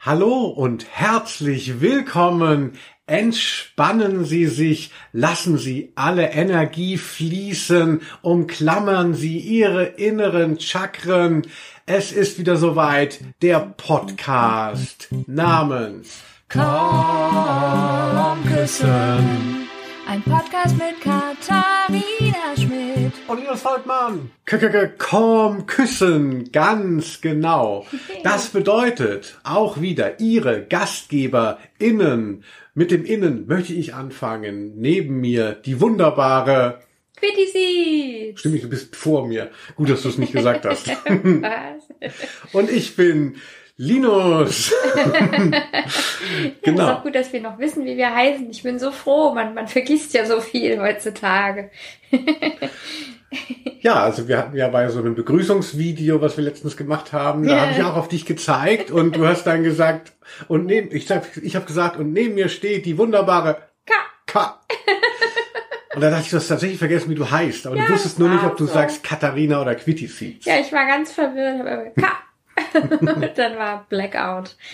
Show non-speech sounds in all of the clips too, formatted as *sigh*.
Hallo und herzlich willkommen. Entspannen Sie sich, lassen Sie alle Energie fließen, umklammern Sie Ihre inneren Chakren. Es ist wieder soweit, der Podcast namens Komm küssen. Ein Podcast mit Katharina Schmidt. Und Linus Volkmann. Komm küssen, ganz genau. *laughs* Das bedeutet auch wieder Ihre GastgeberInnen. Mit dem Innen möchte ich anfangen. Neben mir die wunderbare Quitty. Stimmt, du bist vor mir. Gut, dass du es nicht gesagt hast. *laughs* Was? Und ich bin Linus. *laughs* *laughs* Genau. Ist auch gut, dass wir noch wissen, wie wir heißen. Ich bin so froh. Man, man vergisst ja so viel heutzutage. *laughs* Ja, also wir hatten ja bei so einem Begrüßungsvideo, was wir letztens gemacht haben, da Ja. habe ich auch auf dich gezeigt und du hast dann gesagt und neben ich ich habe gesagt und neben mir steht die wunderbare Ka. K. Und da dachte ich, du hast tatsächlich vergessen, wie du heißt, aber Ja, du wusstest nur nicht, ob du so. sagst Katharina oder Quitty Ja, ich war ganz verwirrt. aber Ka. *laughs* Dann war Blackout. *laughs*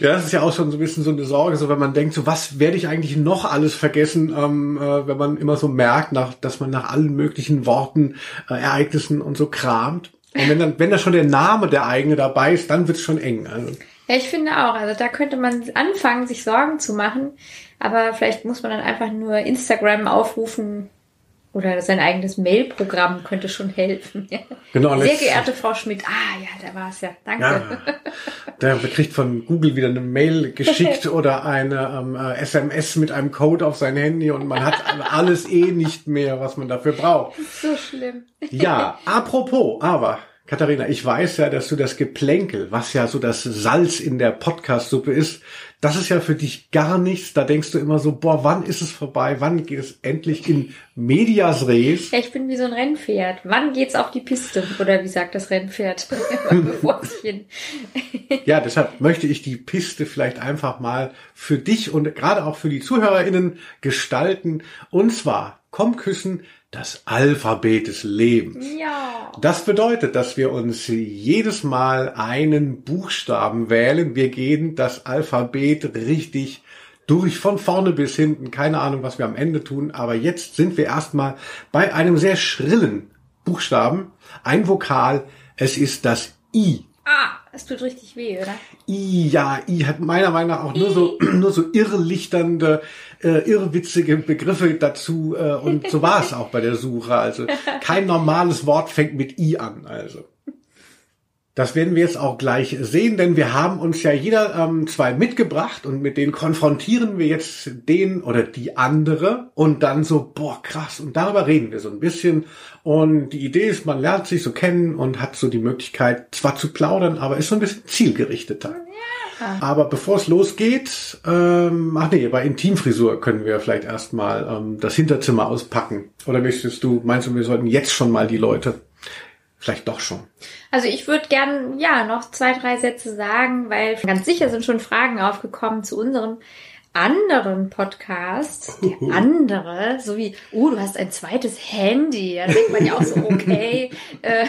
Ja, das ist ja auch schon so ein bisschen so eine Sorge, so wenn man denkt, so was werde ich eigentlich noch alles vergessen, ähm, äh, wenn man immer so merkt, nach, dass man nach allen möglichen Worten, äh, Ereignissen und so kramt. Und wenn dann, wenn da schon der Name der eigene dabei ist, dann wird's schon eng. Also, Ja, ich finde auch. Also da könnte man anfangen, sich Sorgen zu machen. Aber vielleicht muss man dann einfach nur Instagram aufrufen oder sein eigenes Mailprogramm könnte schon helfen. *laughs* Genau, Sehr geehrte Frau Schmidt. Ah, ja, da war es ja. Danke. ja, der kriegt von Google wieder eine Mail geschickt *laughs* oder eine ähm, äh, SMS mit einem Code auf sein Handy und man hat alles eh nicht mehr, was man dafür braucht. So schlimm. *laughs* Ja, apropos, aber Katharina, ich weiß ja, dass du das Geplänkel, was ja so das Salz in der Podcast-Suppe ist, das ist ja für dich gar nichts. Da denkst du immer so, boah, wann ist es vorbei? Wann geht es endlich in Medias Res? Ja, ich bin wie so ein Rennpferd. Wann geht's auf die Piste? Oder wie sagt das Rennpferd? *laughs* Ja, deshalb möchte ich die Piste vielleicht einfach mal für dich und gerade auch für die ZuhörerInnen gestalten. Und zwar, komm küssen, das Alphabet des Lebens. Ja. Das bedeutet, dass wir uns jedes Mal einen Buchstaben wählen. Wir gehen das Alphabet richtig durch von vorne bis hinten. Keine Ahnung, was wir am Ende tun. Aber jetzt sind wir erstmal bei einem sehr schrillen Buchstaben. Ein Vokal. Es ist das I. Ah, es tut richtig weh, oder? I, ja, I hat meiner Meinung nach auch nur so, *clears throat* nur so irrlichternde, äh, irrwitzige Begriffe dazu, äh, und so war es *laughs* auch bei der Suche. Also kein normales Wort fängt mit I an, also. Das werden wir jetzt auch gleich sehen, denn wir haben uns ja jeder ähm, zwei mitgebracht und mit denen konfrontieren wir jetzt den oder die andere und dann so, boah, krass, und darüber reden wir so ein bisschen. Und die Idee ist, man lernt sich so kennen und hat so die Möglichkeit, zwar zu plaudern, aber ist so ein bisschen zielgerichteter. Aber bevor es losgeht, ähm, ach nee, bei Intimfrisur können wir vielleicht erstmal ähm, das Hinterzimmer auspacken. Oder möchtest du, meinst du, wir sollten jetzt schon mal die Leute? Vielleicht doch schon. Also ich würde gern, ja, noch zwei, drei Sätze sagen, weil ganz sicher sind schon Fragen aufgekommen zu unserem anderen Podcast. Der *laughs* andere, so wie, oh, du hast ein zweites Handy. Da denkt man ja auch so, *laughs* okay. äh,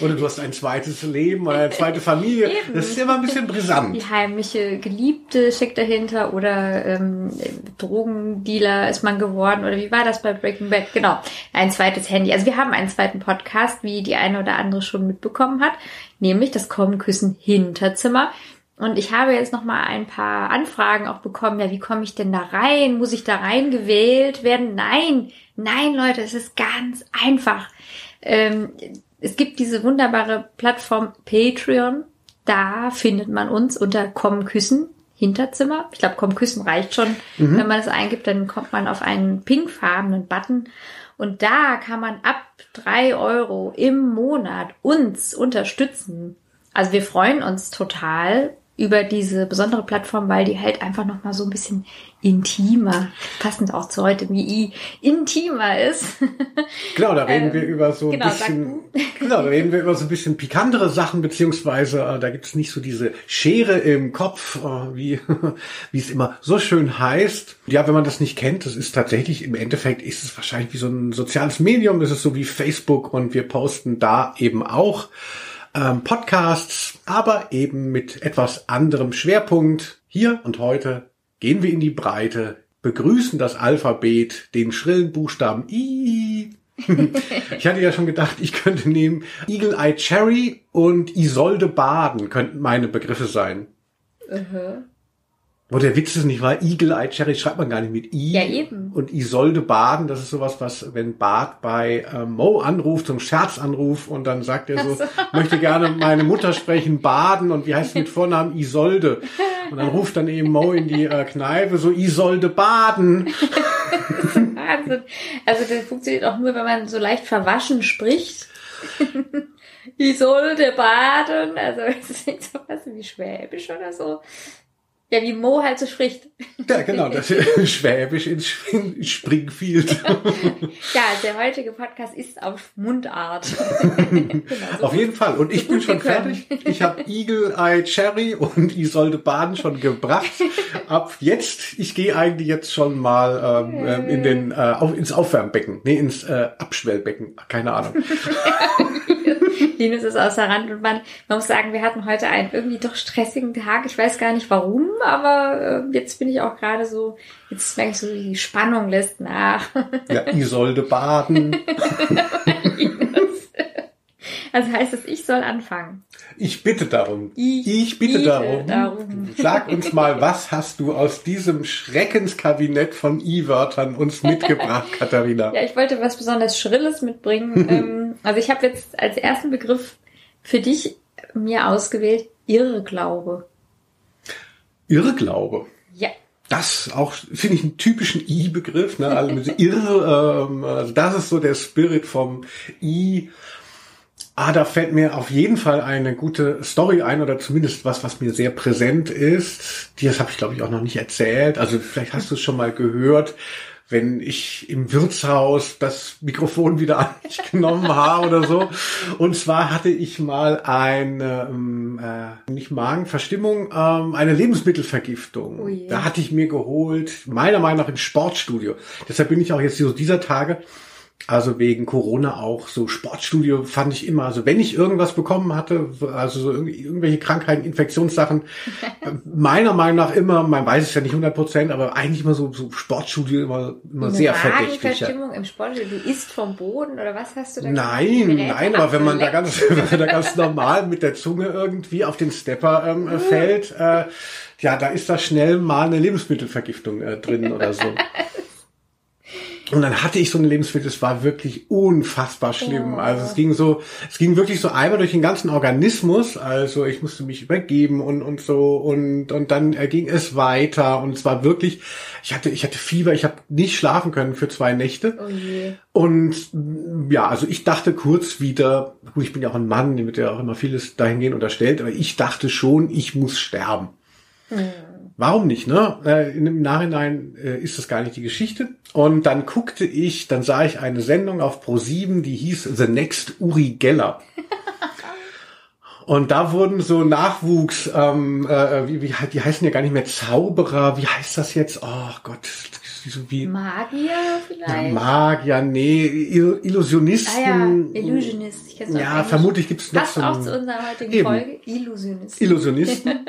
Oder du hast ein zweites Leben oder eine zweite Familie. *laughs* Eben. Das ist immer ein bisschen brisant. die heimliche Geliebte steckt dahinter oder ähm, Drogendealer ist man geworden oder wie war das bei Breaking Bad? Genau, ein zweites Handy. Also wir haben einen zweiten Podcast, wie die eine oder andere schon mitbekommen hat, nämlich das Kommen, Küssen, Hinterzimmer. Und ich habe jetzt noch mal ein paar Anfragen auch bekommen. Ja, wie komme ich denn da rein? Muss ich da reingewählt werden? Nein, nein, Leute, es ist ganz einfach. Ähm, es gibt diese wunderbare Plattform Patreon. Da findet man uns unter Kommen Küssen Hinterzimmer. Ich glaube, Kommen Küssen reicht schon. Wenn man das eingibt, dann kommt man auf einen pinkfarbenen Button. Und da kann man ab drei Euro im Monat uns unterstützen. Also wir freuen uns total über diese besondere Plattform, weil die halt einfach noch mal so ein bisschen intimer, passend auch zu heute, wie I, intimer ist. *laughs* Genau, da reden Ähm, wir über so ein genau, bisschen, *laughs* genau, da reden wir über so ein bisschen pikantere Sachen, beziehungsweise äh, da gibt es nicht so diese Schere im Kopf, äh, wie, *laughs* wie es immer so schön heißt. Ja, wenn man das nicht kennt, das ist tatsächlich, im Endeffekt ist es wahrscheinlich wie so ein soziales Medium, das ist so wie Facebook und wir posten da eben auch ähm, Podcasts, aber eben mit etwas anderem Schwerpunkt. Hier und heute gehen wir in die Breite, begrüßen das Alphabet, den schrillen Buchstaben I. *laughs* ich hatte ja schon gedacht, ich könnte nehmen Eagle Eye Cherry und Isolde Baden könnten meine Begriffe sein. Uh -huh. Wo der Witz ist nicht wahr, Eagle Eye Cherry schreibt man gar nicht mit I. Ja, eben. Und Isolde Baden, das ist sowas, was, wenn Bart bei äh, Mo anruft, zum Scherzanruf und dann sagt er so, so, *laughs* möchte gerne meine Mutter sprechen, Baden und wie heißt es mit *laughs* Vornamen Isolde? Und dann ruft dann eben Mo in die äh, Kneipe so, Isolde Baden. *laughs* Wahnsinn. Also das funktioniert auch nur, wenn man so leicht verwaschen spricht. Isolde Baden, also es ist nicht so was wie Schwäbisch oder so. Ja, wie Mo halt so spricht. Ja, genau, das *laughs* ist Schwäbisch in Springfield. ja, der heutige Podcast ist auf Mundart. *laughs* genau, so auf jeden Fall. Und ich bin schon fertig. Ich habe Eagle Eye Cherry und Isolde Baden schon gebracht. Ab jetzt, ich gehe eigentlich jetzt schon mal ähm, ähm in den äh, auf, ins Aufwärmbecken. Nee, ins äh, Abschwellbecken. Keine Ahnung. *laughs* Linus ist außer Rand und Band. Man muss sagen, wir hatten heute einen irgendwie doch stressigen Tag. Ich weiß gar nicht warum, aber äh, jetzt bin ich auch gerade so, jetzt merke ich so, die Spannung lässt nach. *laughs* Ja, Isolde baden. *laughs* Also heißt es, ich soll anfangen. Ich bitte darum. Ich, ich bitte, bitte darum. darum. Sag uns mal, was hast du aus diesem Schreckenskabinett von I-Wörtern uns mitgebracht, *laughs* Katharina? Ja, ich wollte was besonders Schrilles mitbringen. Also ich habe jetzt als ersten Begriff für dich mir ausgewählt Irrglaube. Irrglaube? Ja. Das auch, finde ich, einen typischen I-Begriff. Ne? Also irre, *laughs* ähm, also das ist so der Spirit vom I. Ah, da fällt mir auf jeden Fall eine gute Story ein oder zumindest was, was mir sehr präsent ist. Das habe ich, glaube ich, auch noch nicht erzählt. Also vielleicht hast du es schon mal gehört, wenn ich im Wirtshaus das Mikrofon wieder *laughs* an mich genommen habe oder so. Und zwar hatte ich mal eine, ähm, äh, nicht Magenverstimmung, ähm, eine Lebensmittelvergiftung. Oh da hatte ich mir geholt, meiner Meinung nach im Sportstudio. Deshalb bin ich auch jetzt so dieser Tage also wegen Corona auch so Sportstudio fand ich immer, also wenn ich irgendwas bekommen hatte, also so irgendwelche Krankheiten, Infektionssachen, *laughs* meiner Meinung nach immer, man weiß es ja nicht 100 Prozent, aber eigentlich immer so, so Sportstudio immer, immer sehr verdächtig. Stimmung im Sportstudio, du isst vom Boden oder was hast du da? Nein, nein, aber wenn man da ganz, *laughs* wenn man da ganz normal mit der Zunge irgendwie auf den Stepper ähm, uh. fällt, äh, ja, da ist da schnell mal eine Lebensmittelvergiftung äh, drin oder so. *laughs* Und dann hatte ich so eine Lebensmittel, es war wirklich unfassbar schlimm. Oh. Also es ging so, es ging wirklich so einmal durch den ganzen Organismus. Also ich musste mich übergeben und, und so und, und dann ging es weiter und es war wirklich, ich hatte, ich hatte Fieber, ich habe nicht schlafen können für zwei Nächte. Oh je. Und ja, also ich dachte kurz wieder, gut, ich bin ja auch ein Mann, dem wird ja auch immer vieles dahingehend unterstellt, aber ich dachte schon, ich muss sterben. Hm warum nicht, ne? Äh, Im Nachhinein äh, ist das gar nicht die Geschichte. Und dann guckte ich, dann sah ich eine Sendung auf Pro7, die hieß The Next Uri Geller. *laughs* Und da wurden so Nachwuchs, ähm, äh, wie, wie, die heißen ja gar nicht mehr Zauberer, wie heißt das jetzt? Oh Gott, so wie Magier vielleicht? Ja, Magier, nee, Illusionisten. Ah ja, Illusionist. Ich ja, vermutlich gibt's noch Passt so auch zu unserer heutigen eben. Folge. Illusionisten. Illusionisten. *laughs*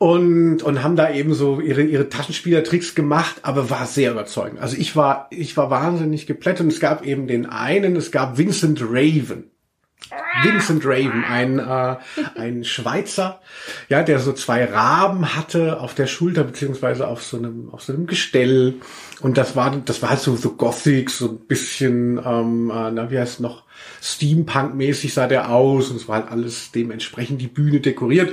und und haben da eben so ihre ihre Taschenspielertricks gemacht, aber war sehr überzeugend. Also ich war ich war wahnsinnig geplättet und es gab eben den einen, es gab Vincent Raven. Vincent Raven, ein äh, ein Schweizer, ja, der so zwei Raben hatte auf der Schulter beziehungsweise auf so einem auf so einem Gestell und das war das war halt so so Gothic, so ein bisschen ähm, äh, na wie heißt noch Steampunk-mäßig sah der aus und es war halt alles dementsprechend die Bühne dekoriert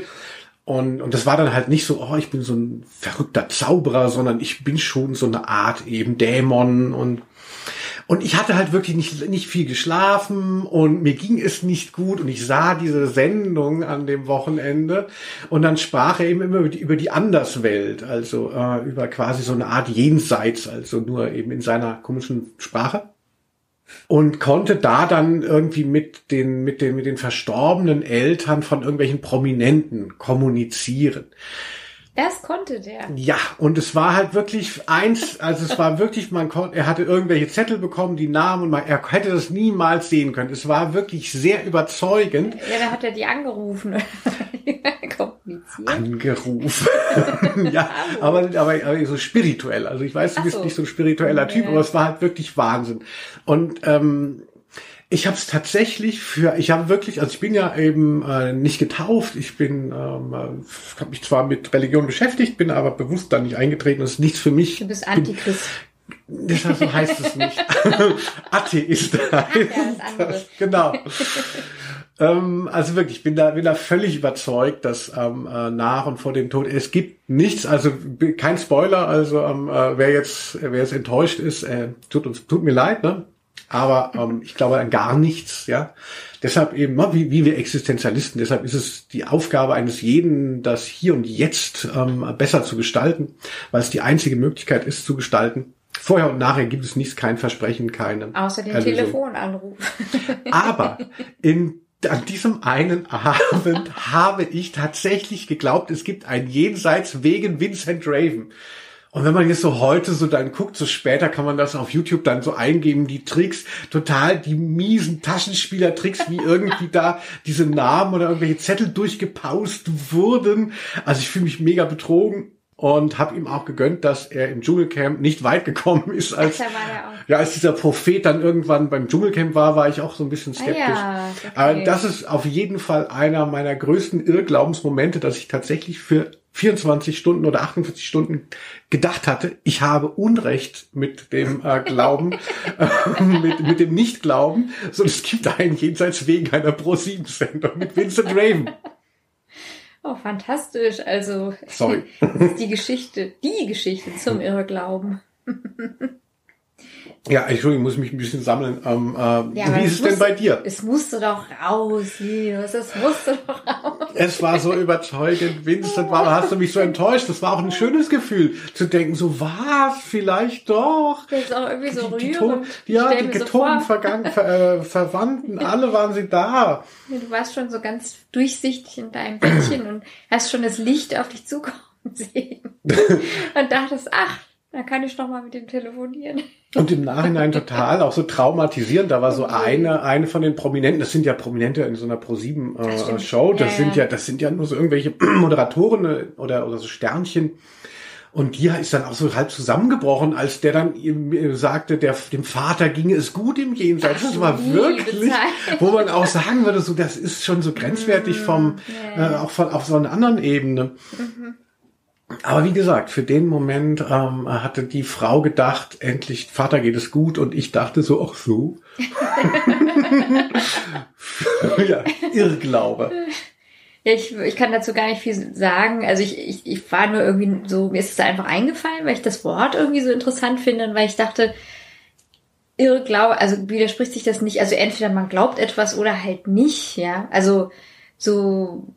und, und das war dann halt nicht so, oh, ich bin so ein verrückter Zauberer, sondern ich bin schon so eine Art eben Dämon. Und und ich hatte halt wirklich nicht, nicht viel geschlafen und mir ging es nicht gut. Und ich sah diese Sendung an dem Wochenende und dann sprach er eben immer über die, über die Anderswelt, also äh, über quasi so eine Art Jenseits, also nur eben in seiner komischen Sprache und konnte da dann irgendwie mit den, mit den, mit den verstorbenen Eltern von irgendwelchen Prominenten kommunizieren. Das konnte der. Ja, und es war halt wirklich eins, also es war wirklich, man konnte, er hatte irgendwelche Zettel bekommen, die Namen und man, er hätte das niemals sehen können. Es war wirklich sehr überzeugend. Ja, da hat er die angerufen. *laughs* Kompliziert. Angerufen. *laughs* ja, aber, aber, aber so spirituell. Also ich weiß, du Ach bist so. nicht so ein spiritueller Typ, Ja. aber es war halt wirklich Wahnsinn. Und ähm, ich habe es tatsächlich für, ich habe wirklich, also ich bin ja eben äh, nicht getauft, ich bin, ähm, äh, habe mich zwar mit Religion beschäftigt, bin aber bewusst da nicht eingetreten, das ist nichts für mich. Du bist Antichrist. Deshalb so heißt es nicht. *laughs* *laughs* Atheist heißt ja, das andere. das. Genau. Ähm, also wirklich, ich bin da, bin da völlig überzeugt, dass ähm, äh, nach und vor dem Tod es gibt nichts, also kein Spoiler, also ähm, äh, wer jetzt, wer jetzt enttäuscht ist, äh, tut uns, tut mir leid, ne? Aber ähm, ich glaube an gar nichts, ja. Deshalb eben, ne, wie, wie wir Existenzialisten, deshalb ist es die Aufgabe eines jeden, das hier und jetzt ähm, besser zu gestalten, weil es die einzige Möglichkeit ist zu gestalten. Vorher und nachher gibt es nichts, kein Versprechen, keine Außer den Erlösung. Telefonanruf. Aber in, an diesem einen Abend *laughs* habe ich tatsächlich geglaubt, es gibt ein Jenseits wegen Vincent Raven. Und wenn man jetzt so heute so dann guckt, so später kann man das auf YouTube dann so eingeben, die Tricks, total die miesen Taschenspielertricks, wie irgendwie *laughs* da diese Namen oder irgendwelche Zettel durchgepaust wurden. Also ich fühle mich mega betrogen und habe ihm auch gegönnt, dass er im Dschungelcamp nicht weit gekommen ist, als Ach, auch. ja, als dieser Prophet dann irgendwann beim Dschungelcamp war, war ich auch so ein bisschen skeptisch. Ah ja, okay. Aber das ist auf jeden Fall einer meiner größten Irrglaubensmomente, dass ich tatsächlich für 24 Stunden oder 48 Stunden gedacht hatte, ich habe Unrecht mit dem äh, Glauben, äh, *laughs* *laughs* mit, mit dem Nichtglauben, sondern es gibt einen jenseits wegen einer Pro-7-Sendung mit Vincent Raven. Oh, fantastisch. Also, Sorry. ist *laughs* die Geschichte, die Geschichte zum Irrglauben. *laughs* Ja, Entschuldigung, ich muss mich ein bisschen sammeln. Ähm, äh, Ja, wie ist es es denn bei dir? Es musste doch raus, Linus. Es musste doch raus. Es war so überzeugend, Vincent, warum hast du mich so enttäuscht? Das war auch ein schönes Gefühl, zu denken, so was, vielleicht doch. Das ist auch irgendwie so Die, die, rührend. Ton, ja, die mir so äh, Verwandten, *laughs* alle waren sie da. Du warst schon so ganz durchsichtig in deinem Bettchen *clears throat* und hast schon das Licht auf dich zukommen *laughs* sehen. *laughs* Und dachtest, ach, da kann ich noch mal mit dem telefonieren. Und im Nachhinein total auch so traumatisierend. Da war so Okay. eine, eine von den Prominenten, das sind ja Prominente in so einer Pro7 Das äh, stimmt. Show. Das Ja, sind ja. das sind ja nur so irgendwelche *clears throat* Moderatoren äh, oder, oder so Sternchen. Und die ist dann auch so halb zusammengebrochen, als der dann ihm äh, sagte, der, dem Vater ginge es gut im Jenseits. Ach, Das war wirklich, Zeit. wo man auch sagen würde, so, das ist schon so grenzwertig vom, Mm, ja. äh, auch von, auf so einer anderen Ebene. Aber wie gesagt, für den Moment ähm, hatte die Frau gedacht, endlich, Vater geht es gut und ich dachte so, ach so. *laughs* ja, Irrglaube. Ja, ich, ich kann dazu gar nicht viel sagen. Also ich, ich, ich war nur irgendwie so, mir ist es einfach eingefallen, weil ich das Wort irgendwie so interessant finde und weil ich dachte, Irrglaube, also widerspricht sich das nicht. Also entweder man glaubt etwas oder halt nicht, ja. Also so,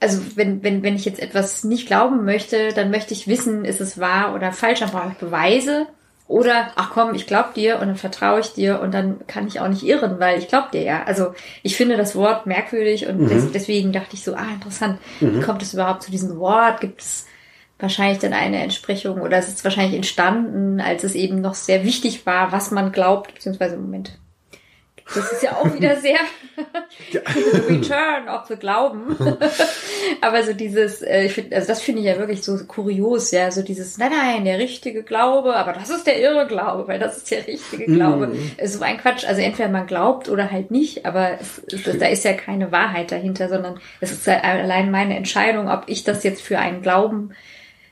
also wenn, wenn, wenn ich jetzt etwas nicht glauben möchte, dann möchte ich wissen, ist es wahr oder falsch, dann brauche ich Beweise. Oder, ach komm, ich glaub dir und dann vertraue ich dir und dann kann ich auch nicht irren, weil ich glaub dir ja. Also ich finde das Wort merkwürdig und des, deswegen dachte ich so, ah, interessant, wie kommt es überhaupt zu diesem Wort? Gibt es wahrscheinlich dann eine Entsprechung oder es ist wahrscheinlich entstanden, als es eben noch sehr wichtig war, was man glaubt, beziehungsweise im Moment. Das ist ja auch wieder *laughs* sehr. *laughs* Return of the Glauben. *laughs* Aber so dieses, äh, ich finde, also das finde ich ja wirklich so kurios, ja, so dieses, nein, nein, der richtige Glaube, aber das ist der irre Glaube, weil das ist der richtige Glaube. Ist So ein Quatsch, also entweder man glaubt oder halt nicht, aber es, es, da ist ja keine Wahrheit dahinter, sondern es ist halt allein meine Entscheidung, ob ich das jetzt für einen Glauben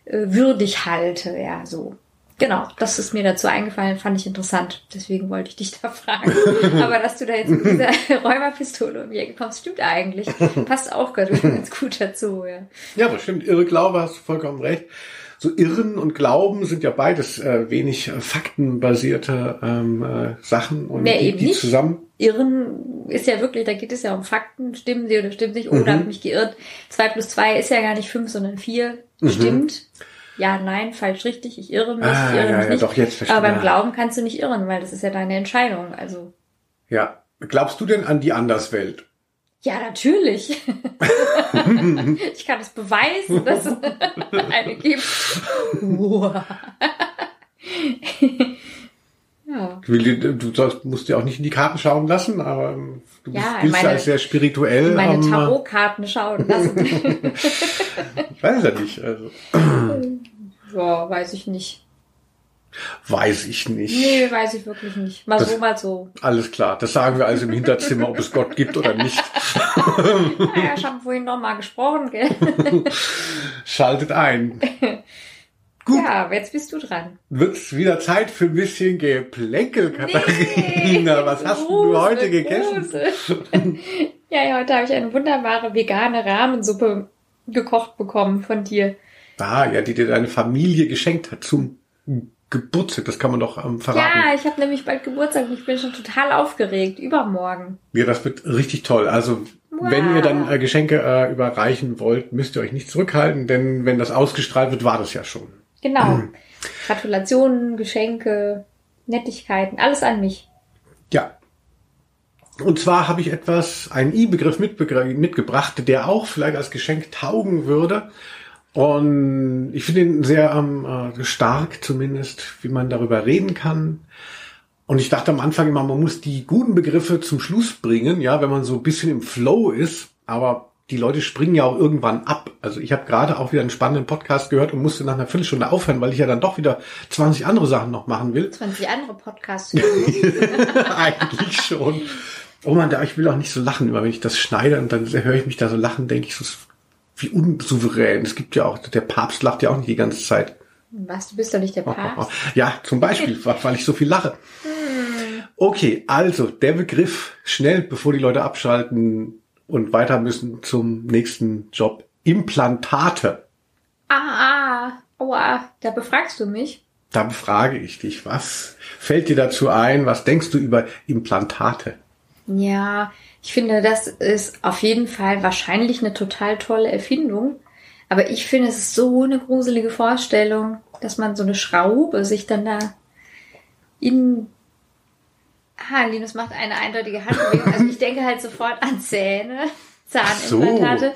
äh, würdig halte, ja, so. Genau, das ist mir dazu eingefallen, fand ich interessant. Deswegen wollte ich dich da fragen. *laughs* Aber dass du da jetzt mit dieser *laughs* Räuberpistole um die Ecke kommst, stimmt eigentlich. Passt auch *laughs* ganz gut dazu, ja. Ja, das stimmt. Irrglaube hast du vollkommen recht. So Irren und Glauben sind ja beides äh, wenig äh, faktenbasierte ähm, äh, Sachen und Nee, die, eben die nicht. zusammen. Irren ist ja wirklich, da geht es ja um Fakten, stimmen sie oder stimmen nicht, oh, da habe ich mich geirrt. Zwei plus zwei ist ja gar nicht fünf, sondern vier. Stimmt. Ja, nein, falsch, richtig, ich irre mich, Ah, ich irre ja, mich ja, nicht. doch, jetzt verstehe Aber beim. Glauben kannst du nicht irren, weil das ist ja deine Entscheidung. Also Ja. Glaubst du denn an die Anderswelt? Ja, natürlich. *laughs* ich kann es beweisen, dass es *laughs* eine gibt. *laughs* ja. Du musst dir auch nicht in die Karten schauen lassen, aber ähm, du bist, ja, meine, als sehr spirituell. Meine ähm, Tarotkarten schauen lassen. ich weiß ja nicht. Also. Ja, weiß ich nicht. Weiß ich nicht. Nee, weiß ich wirklich nicht. Mal Das- so, mal so. Alles klar. Das sagen wir also im Hinterzimmer, ob es Gott gibt oder nicht. *laughs* Naja, ich habe vorhin noch mal gesprochen, gell? *laughs* Schaltet ein. *laughs* Gut. Ja, jetzt bist du dran. Wird's wieder Zeit für ein bisschen Geplänkel, Katharina. Was hast denn du heute gegessen? Ja, heute habe ich eine wunderbare vegane Rahmensuppe gekocht bekommen von dir. Ah, ja, die dir deine Familie geschenkt hat zum Geburtstag. Das kann man doch ähm, verraten. Ja, ich habe nämlich bald Geburtstag und ich bin schon total aufgeregt. Übermorgen. Ja, das wird richtig toll. Also, Wow. wenn ihr dann äh, Geschenke äh, überreichen wollt, müsst ihr euch nicht zurückhalten, denn wenn das ausgestrahlt wird, war das ja schon. Genau. Gratulationen, Geschenke, Nettigkeiten, alles an mich. Ja. Und zwar habe ich etwas, einen I-Begriff mitgebracht, der auch vielleicht als Geschenk taugen würde. Und ich finde ihn sehr ähm, äh, stark zumindest, wie man darüber reden kann. Und ich dachte am Anfang immer, man muss die guten Begriffe zum Schluss bringen, ja, wenn man so ein bisschen im Flow ist. Aber die Leute springen ja auch irgendwann ab. Also ich habe gerade auch wieder einen spannenden Podcast gehört und musste nach einer Viertelstunde aufhören, weil ich ja dann doch wieder 20 andere Sachen noch machen will. 20 andere Podcasts. *laughs* *laughs* Eigentlich schon. Oh man, da ich will auch nicht so lachen, immer wenn ich das schneide und dann höre ich mich da so lachen, denke ich so, wie unsouverän. Es gibt ja auch, der Papst lacht ja auch nicht die ganze Zeit. Was, du bist doch nicht der Papst? Ja, zum Beispiel, *laughs* weil ich so viel lache. Okay, also der Begriff schnell, bevor die Leute abschalten und weiter müssen zum nächsten Job. Implantate. Ah, ah, aua, da befragst du mich. Da befrage ich dich, was fällt dir dazu ein? Was denkst du über Implantate? Ja, ich finde, das ist auf jeden Fall wahrscheinlich eine total tolle Erfindung. Aber ich finde, es ist so eine gruselige Vorstellung, dass man so eine Schraube sich dann da in. Ah, Linus macht eine eindeutige Handbewegung. Also ich denke halt sofort an Zähne, Zahnimplantate.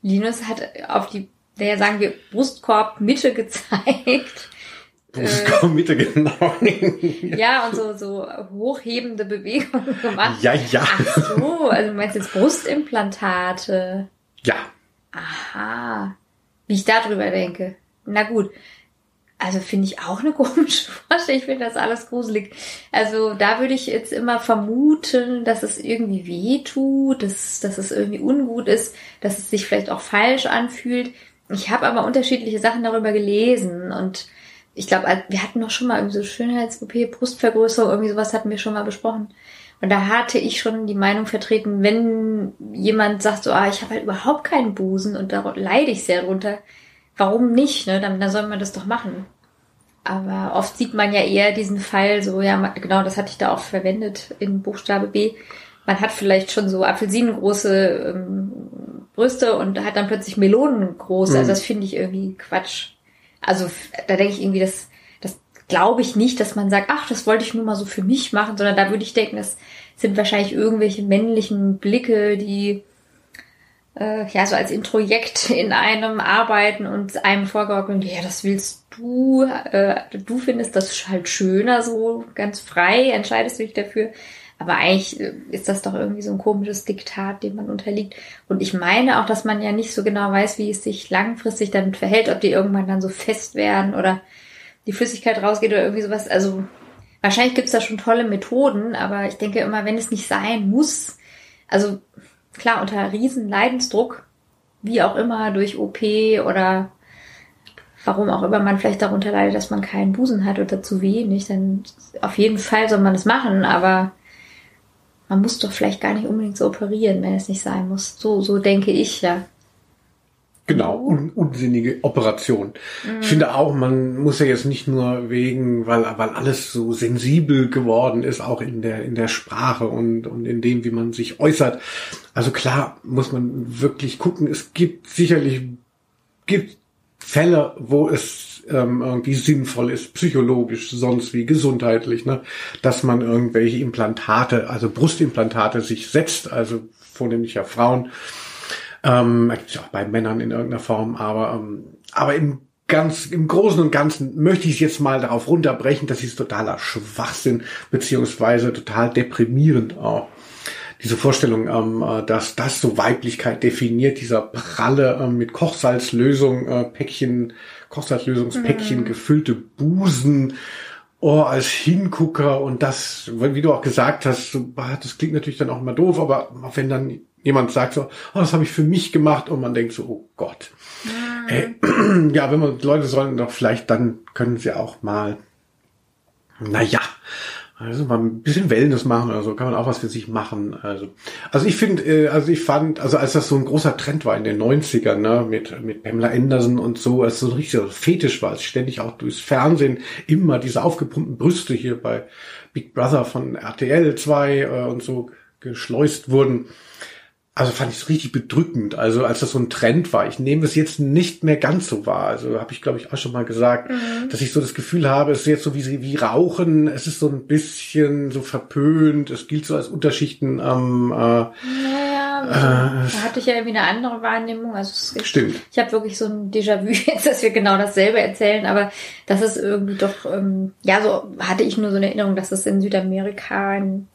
Linus hat auf die, naja, sagen wir, Brustkorb-Mitte gezeigt. Brustkorb-Mitte, genau. Ja, und so, so hochhebende Bewegungen *laughs* gemacht. Ja, ja. Ach so, also du meinst jetzt Brustimplantate. Ja. Aha. Wie ich da drüber denke. Na gut. Also finde ich auch eine *laughs* komische Vorstellung. Ich finde das alles gruselig. Also da würde ich jetzt immer vermuten, dass es irgendwie weh tut, dass, dass es irgendwie ungut ist, dass es sich vielleicht auch falsch anfühlt. Ich habe aber unterschiedliche Sachen darüber gelesen und ich glaube, wir hatten noch schon mal irgendwie so Schönheits-OP, Brustvergrößerung, irgendwie sowas hatten wir schon mal besprochen. Und da hatte ich schon die Meinung vertreten, wenn jemand sagt, so, ah, ich habe halt überhaupt keinen Busen und da leide ich sehr drunter, warum nicht? Ne? Dann, dann soll man das doch machen. Aber oft sieht man ja eher diesen Fall so, ja, genau, das hatte ich da auch verwendet in Buchstabe B. Man hat vielleicht schon so apfelsinengroße ähm, Brüste und hat dann plötzlich Melonen groß. Also das finde ich irgendwie Quatsch. Also da denke ich irgendwie, das, das glaube ich nicht, dass man sagt, ach, das wollte ich nur mal so für mich machen, sondern da würde ich denken, das sind wahrscheinlich irgendwelche männlichen Blicke, die äh, ja so als Introjekt *laughs* in einem arbeiten und einem vorgaukeln, ja, das willst du, äh, du findest das halt schöner so, ganz frei, entscheidest du dich dafür. Aber eigentlich äh, ist das doch irgendwie so ein komisches Diktat, dem man unterliegt. Und ich meine auch, dass man ja nicht so genau weiß, wie es sich langfristig damit verhält, ob die irgendwann dann so fest werden oder die Flüssigkeit rausgeht oder irgendwie sowas. Also wahrscheinlich gibt's da schon tolle Methoden, aber ich denke immer, wenn es nicht sein muss, also klar, unter riesen Leidensdruck, wie auch immer, durch OP oder warum auch immer man vielleicht darunter leidet, dass man keinen Busen hat oder zu wenig, dann auf jeden Fall soll man es machen, aber man muss doch vielleicht gar nicht unbedingt so operieren, wenn es nicht sein muss. So, so denke ich ja. Genau, un unsinnige Operation. Ich finde auch, man muss ja jetzt nicht nur wegen, weil, weil alles so sensibel geworden ist, auch in der, in der Sprache und, und in dem, wie man sich äußert. Also klar muss man wirklich gucken. Es gibt sicherlich, gibt Fälle, wo es ähm, irgendwie sinnvoll ist, psychologisch, sonst wie gesundheitlich, ne, dass man irgendwelche Implantate, also Brustimplantate sich setzt. Also vornehmlich ja Frauen. Ähm, auch bei Männern in irgendeiner Form, aber, ähm, aber im ganz im Großen und Ganzen möchte ich es jetzt mal darauf runterbrechen, dass es totaler Schwachsinn beziehungsweise total deprimierend auch. Diese Vorstellung, ähm, äh, dass das so Weiblichkeit definiert, dieser pralle ähm, mit Kochsalzlösung äh, Päckchen, Kochsalzlösungspäckchen mhm. gefüllte Busen, oh, als Hingucker und das, wie du auch gesagt hast, so, das klingt natürlich dann auch immer doof, aber wenn dann jemand sagt so, oh, das habe ich für mich gemacht und man denkt so, oh Gott. Mhm. Äh, *clears throat* ja, wenn man Leute sollen doch vielleicht, dann können sie auch mal, naja, also mal ein bisschen Wellness machen oder so, kann man auch was für sich machen. Also, also ich finde, äh, also ich fand, also als das so ein großer Trend war in den 90ern, ne, mit, mit Pamela Anderson und so, als so ein richtiger Fetisch war, als ständig auch durchs Fernsehen immer diese aufgepumpten Brüste hier bei Big Brother von RTL 2 äh, und so geschleust wurden also fand ich es richtig bedrückend. Also als das so ein Trend war. Ich nehme es jetzt nicht mehr ganz so wahr. Also habe ich glaube ich auch schon mal gesagt, mhm. dass ich so das Gefühl habe, es ist jetzt so wie wie Rauchen. Es ist so ein bisschen so verpönt. Es gilt so als Unterschichten am. Ähm, äh, naja, äh, da hatte ich ja irgendwie eine andere Wahrnehmung. Also es, stimmt. Ich habe wirklich so ein Déjà-vu *laughs* jetzt, dass wir genau dasselbe erzählen, aber das ist irgendwie doch ähm, ja so hatte ich nur so eine Erinnerung, dass es in Südamerika in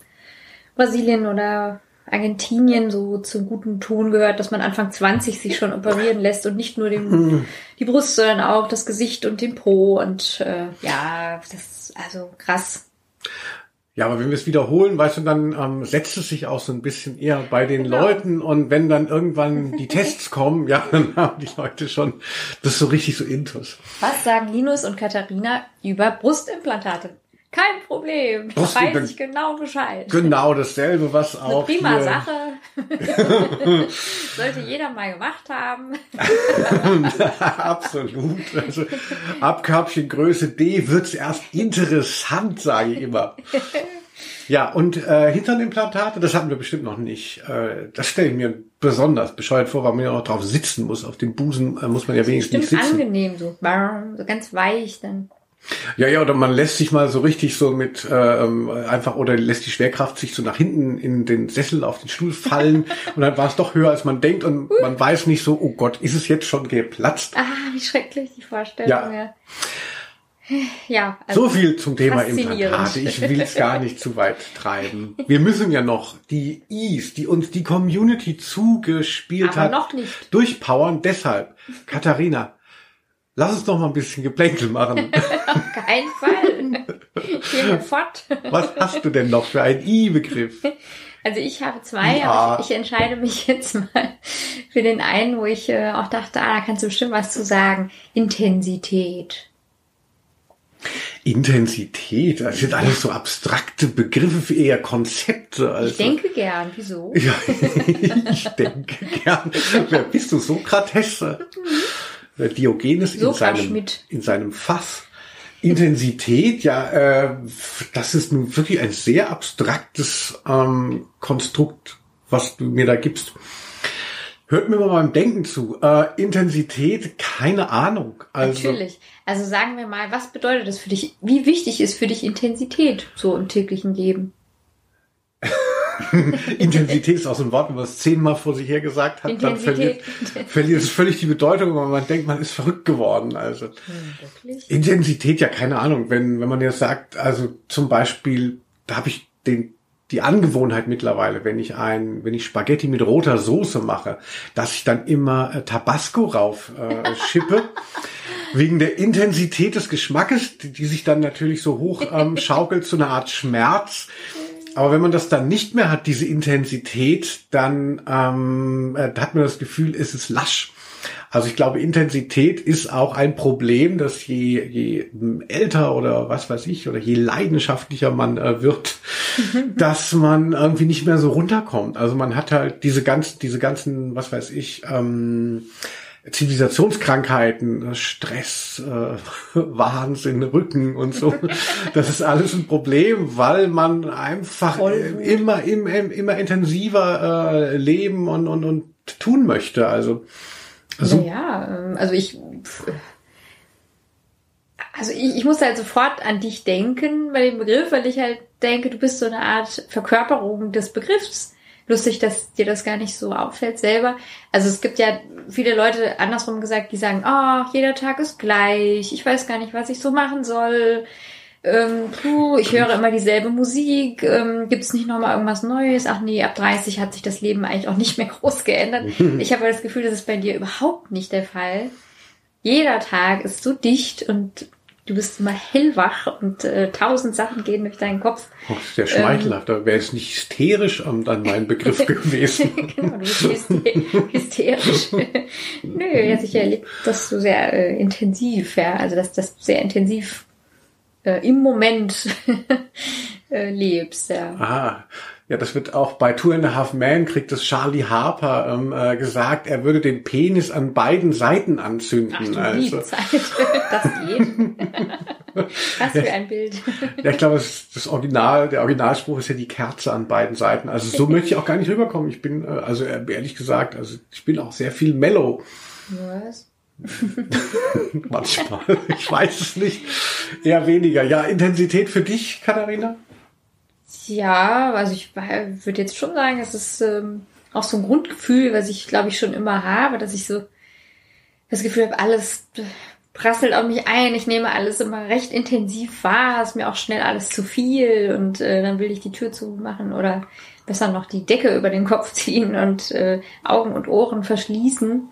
Brasilien oder Argentinien so zum guten Ton gehört, dass man Anfang 20 sich schon operieren lässt und nicht nur den, hm. die Brust, sondern auch das Gesicht und den Po und äh, ja, das ist also krass. Ja, aber wenn wir es wiederholen, weißt du, dann ähm, setzt es sich auch so ein bisschen eher bei den genau. Leuten und wenn dann irgendwann *laughs* die Tests kommen, ja, dann *laughs* haben die Leute schon das ist so richtig so intus. Was sagen Linus und Katharina über Brustimplantate? Kein Problem. Da weiß ich genau Bescheid. Genau dasselbe, was auch. Eine prima hier. Sache. *laughs* Sollte jeder mal gemacht haben. *laughs* Absolut. Also ab Körbchengröße D wird's erst interessant, sage ich immer. Ja, und äh, Hinternimplantate, das hatten wir bestimmt noch nicht. Äh, das stelle ich mir besonders bescheuert vor, weil man ja auch drauf sitzen muss. Auf dem Busen äh, muss man ja wenigstens nicht sitzen. angenehm, so, so ganz weich dann. Ja, ja, oder man lässt sich mal so richtig so mit äh, ähm, einfach oder lässt die Schwerkraft sich so nach hinten in den Sessel auf den Stuhl fallen *laughs* und dann war es doch höher als man denkt und uh. man weiß nicht so, oh Gott, ist es jetzt schon geplatzt? Ah, wie schrecklich die Vorstellung. Ja. ja. Ja, also so viel zum Thema Implantate. Ich will es gar nicht zu weit treiben. Wir müssen ja noch die Is, die uns die Community zugespielt Aber hat, noch nicht. durchpowern. Deshalb, Katharina, Lass uns doch mal ein bisschen Geplänkel machen. *laughs* Auf keinen Fall. Ich gehe *laughs* fort. Was hast du denn noch für einen I-Begriff? Also ich habe zwei, ja. aber ich, entscheide mich jetzt mal für den einen, wo ich äh, auch dachte, ah, da kannst du bestimmt was zu sagen. Intensität. Intensität, das sind alles so abstrakte Begriffe, eher Konzepte. Also. Ich denke gern, wieso? Ja, *laughs* ich denke gern. Wer bist du, Sokrates? Mhm. Äh, Diogenes in seinem, in seinem Fass. Intensität, ja, äh, das ist nun wirklich ein sehr abstraktes ähm, Konstrukt, was du mir da gibst. Hört mir mal beim Denken zu. Äh, Intensität, keine Ahnung. Also, Natürlich. Also sagen wir mal, was bedeutet das für dich? Wie wichtig ist für dich Intensität so im täglichen Leben? *laughs* *laughs* Intensität ist auch so ein Wort, wenn man es zehnmal vor sich her gesagt hat, dann verliert, verliert es völlig die Bedeutung, weil man denkt, man ist verrückt geworden. Also hm, Intensität, ja, keine Ahnung. Wenn, wenn man jetzt sagt, also zum Beispiel, da habe ich den die Angewohnheit mittlerweile, wenn ich ein, wenn ich Spaghetti mit roter Soße mache, dass ich dann immer äh, Tabasco rauf äh, *laughs* schippe. wegen der Intensität des Geschmackes, die, die sich dann natürlich so hoch ähm, schaukelt zu einer Art Schmerz. Aber wenn man das dann nicht mehr hat, diese Intensität, dann ähm, äh, hat man das Gefühl, es ist lasch. Also ich glaube, Intensität ist auch ein Problem, dass je, je älter oder was weiß ich, oder je leidenschaftlicher man äh, wird, *laughs* dass man irgendwie nicht mehr so runterkommt. Also man hat halt diese ganzen, diese ganzen, was weiß ich, ähm, Zivilisationskrankheiten, Stress, äh, *laughs* Wahnsinn, Rücken und so. Das ist alles ein Problem, weil man einfach äh, immer, immer, immer intensiver äh, leben und, und, und tun möchte. Also, also ja, ähm, also ich, also ich, ich muss halt sofort an dich denken bei dem Begriff, weil ich halt denke, du bist so eine Art Verkörperung des Begriffs lustig, dass dir das gar nicht so auffällt selber. Also es gibt ja viele Leute andersrum gesagt, die sagen, oh, jeder Tag ist gleich, ich weiß gar nicht, was ich so machen soll. Ähm, puh, ich höre immer dieselbe Musik, ähm, gibt es nicht nochmal irgendwas Neues? Ach nee, ab 30 hat sich das Leben eigentlich auch nicht mehr *laughs* groß geändert. *laughs* Ich habe das Gefühl, das ist bei dir überhaupt nicht der Fall. Jeder Tag ist so dicht und du bist immer hellwach und äh, tausend Sachen gehen durch deinen Kopf. Oh, das ist ja schmeichelhaft, ähm, da wäre es nicht hysterisch an, an meinen Begriff *laughs* gewesen. *laughs* genau, du bist hysterisch. *laughs* Nö, ja, ich erlebt das so sehr äh, intensiv, ja, also dass das sehr intensiv äh, im Moment äh, lebst, ja. Ah, ja, das wird auch bei Two and a Half Man kriegt es Charlie Harper ähm, äh, gesagt, er würde den Penis an beiden Seiten anzünden. Ach, du also. Zeit. *laughs* Das geht. *laughs* Was für ein Bild. Ja, ich glaube, das, das Original, der Originalspruch ist ja die Kerze an beiden Seiten. Also so möchte ich auch gar nicht rüberkommen. Ich bin, äh, also äh, ehrlich gesagt, also ich bin auch sehr viel mellow. Was? *laughs* Manchmal. Ich weiß es nicht. Eher weniger. Ja, Intensität für dich, Katharina? Ja, also ich würde jetzt schon sagen, es ist ähm, auch so ein Grundgefühl, was ich glaube ich schon immer habe, dass ich so das Gefühl habe, alles prasselt auf mich ein, ich nehme alles immer recht intensiv wahr, ist mir auch schnell alles zu viel und äh, dann will ich die Tür zumachen oder besser noch die Decke über den Kopf *laughs* ziehen und äh, Augen und Ohren verschließen.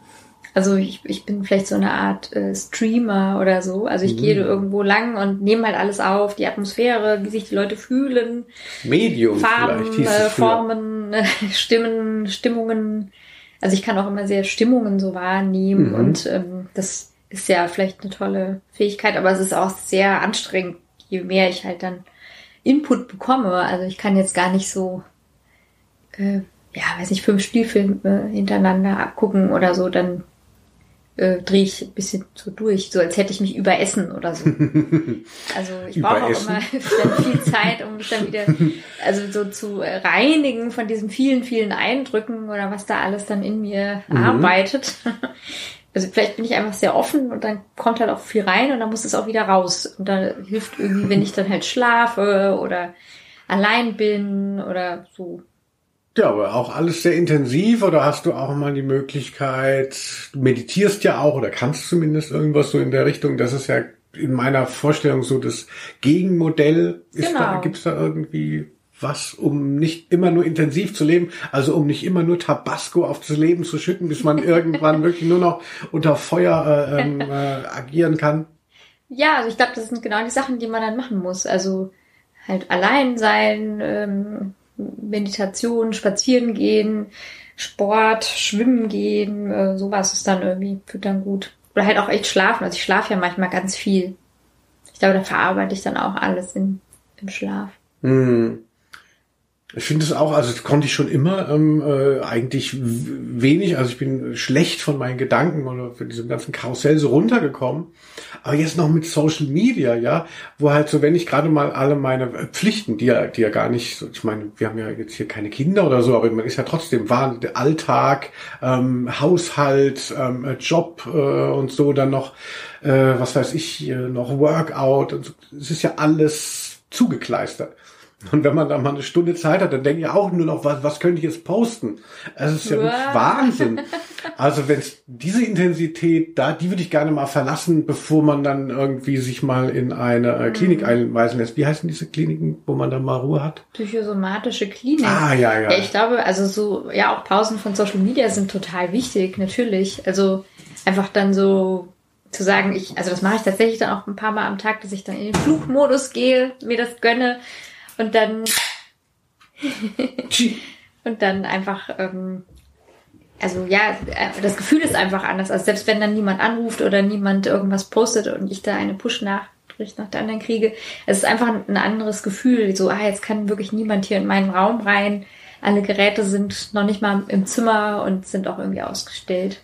Also ich, ich bin vielleicht so eine Art äh, Streamer oder so. Also ich mhm. gehe irgendwo lang und nehme halt alles auf, die Atmosphäre, wie sich die Leute fühlen. Medium Farben, äh, Formen, äh, *laughs* Stimmen, Stimmungen. Also ich kann auch immer sehr Stimmungen so wahrnehmen mhm. und ähm, das ist ja vielleicht eine tolle Fähigkeit, aber es ist auch sehr anstrengend, je mehr ich halt dann Input bekomme. Also ich kann jetzt gar nicht so äh, ja, weiß nicht, fünf Spielfilme hintereinander abgucken oder so, dann äh, drehe ich ein bisschen so durch, so als hätte ich mich überessen oder so. *laughs* Also ich brauche auch immer *laughs* dann viel Zeit, um mich dann wieder also so zu reinigen von diesen vielen, vielen Eindrücken oder was da alles dann in mir mhm. arbeitet. *laughs* Also vielleicht bin ich einfach sehr offen und dann kommt halt auch viel rein und dann muss es auch wieder raus. Und da hilft irgendwie, wenn ich dann halt schlafe oder allein bin oder so ja, aber auch alles sehr intensiv oder hast du auch mal die Möglichkeit, du meditierst ja auch oder kannst zumindest irgendwas so in der Richtung, das ist ja in meiner Vorstellung so das Gegenmodell. Ist genau. da, gibt's da irgendwie was, um nicht immer nur intensiv zu leben, also um nicht immer nur Tabasco auf das Leben zu schütten, bis man *laughs* irgendwann wirklich nur noch unter Feuer äh, ähm, *laughs* äh, agieren kann? Ja, also ich glaube, das sind genau die Sachen, die man dann machen muss. Also halt allein sein, ähm, Meditation, Spazieren gehen, Sport, Schwimmen gehen, äh, sowas ist dann irgendwie, fühlt dann gut. Oder halt auch echt schlafen. Also ich schlafe ja manchmal ganz viel. Ich glaube, da verarbeite ich dann auch alles in, im Schlaf. Hm. Ich finde es auch, also das konnte ich schon immer ähm, äh, eigentlich wenig, also ich bin schlecht von meinen Gedanken oder von diesem ganzen Karussell so runtergekommen. Aber jetzt noch mit Social Media, ja, wo halt so, wenn ich gerade mal alle meine Pflichten, die ja, die ja gar nicht, ich meine, wir haben ja jetzt hier keine Kinder oder so, aber man ist ja trotzdem wahr, der Alltag, ähm, Haushalt, ähm, Job äh, und so, dann noch, äh, was weiß ich, äh, noch Workout und so, es ist ja alles zugekleistert. Und wenn man da mal eine Stunde Zeit hat, dann denke ich auch nur noch, was, was könnte ich jetzt posten? Es ist ja wow. wirklich Wahnsinn. *laughs* Also wenn diese Intensität da, die würde ich gerne mal verlassen, bevor man dann irgendwie sich mal in eine äh, Klinik mhm. einweisen lässt. Wie heißen diese Kliniken, wo man dann mal Ruhe hat? Psychosomatische Klinik. Ah, ja, ja. Ja, ich glaube, also so, ja, auch Pausen von Social Media sind total wichtig, natürlich. Also einfach dann so zu sagen, ich, also das mache ich tatsächlich dann auch ein paar Mal am Tag, dass ich dann in den Flugmodus gehe, mir das gönne und dann *laughs* und dann einfach, ähm, also ja, das Gefühl ist einfach anders. Also selbst wenn dann niemand anruft oder niemand irgendwas postet und ich da eine Push-Nachricht nach der anderen kriege, es ist einfach ein anderes Gefühl. So, ah, jetzt kann wirklich niemand hier in meinen Raum rein. Alle Geräte sind noch nicht mal im Zimmer und sind auch irgendwie ausgestellt.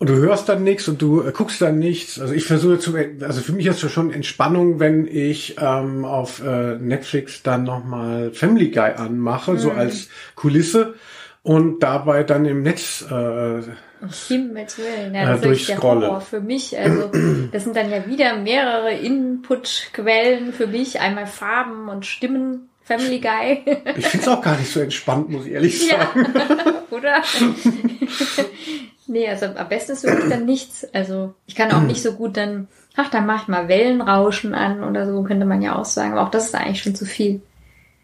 Und du hörst dann nichts und du äh, guckst dann nichts. Also ich versuche zu, also für mich ist das schon Entspannung, wenn ich ähm, auf äh, Netflix dann nochmal Family Guy anmache, mhm. so als Kulisse und dabei dann im Netz äh, Himmels Willen, ja, das äh, ist der Horror für mich. Also das sind dann ja wieder mehrere Input-Quellen für mich. Einmal Farben und Stimmen Family Guy. Ich finde es auch gar nicht so entspannt, muss ich ehrlich sagen. Ja, *laughs* oder? *laughs* nee, also am besten ist wirklich dann nichts. Also ich kann auch nicht so gut dann, ach, dann mach ich mal Wellenrauschen an oder so, könnte man ja auch sagen. Aber auch das ist eigentlich schon zu viel.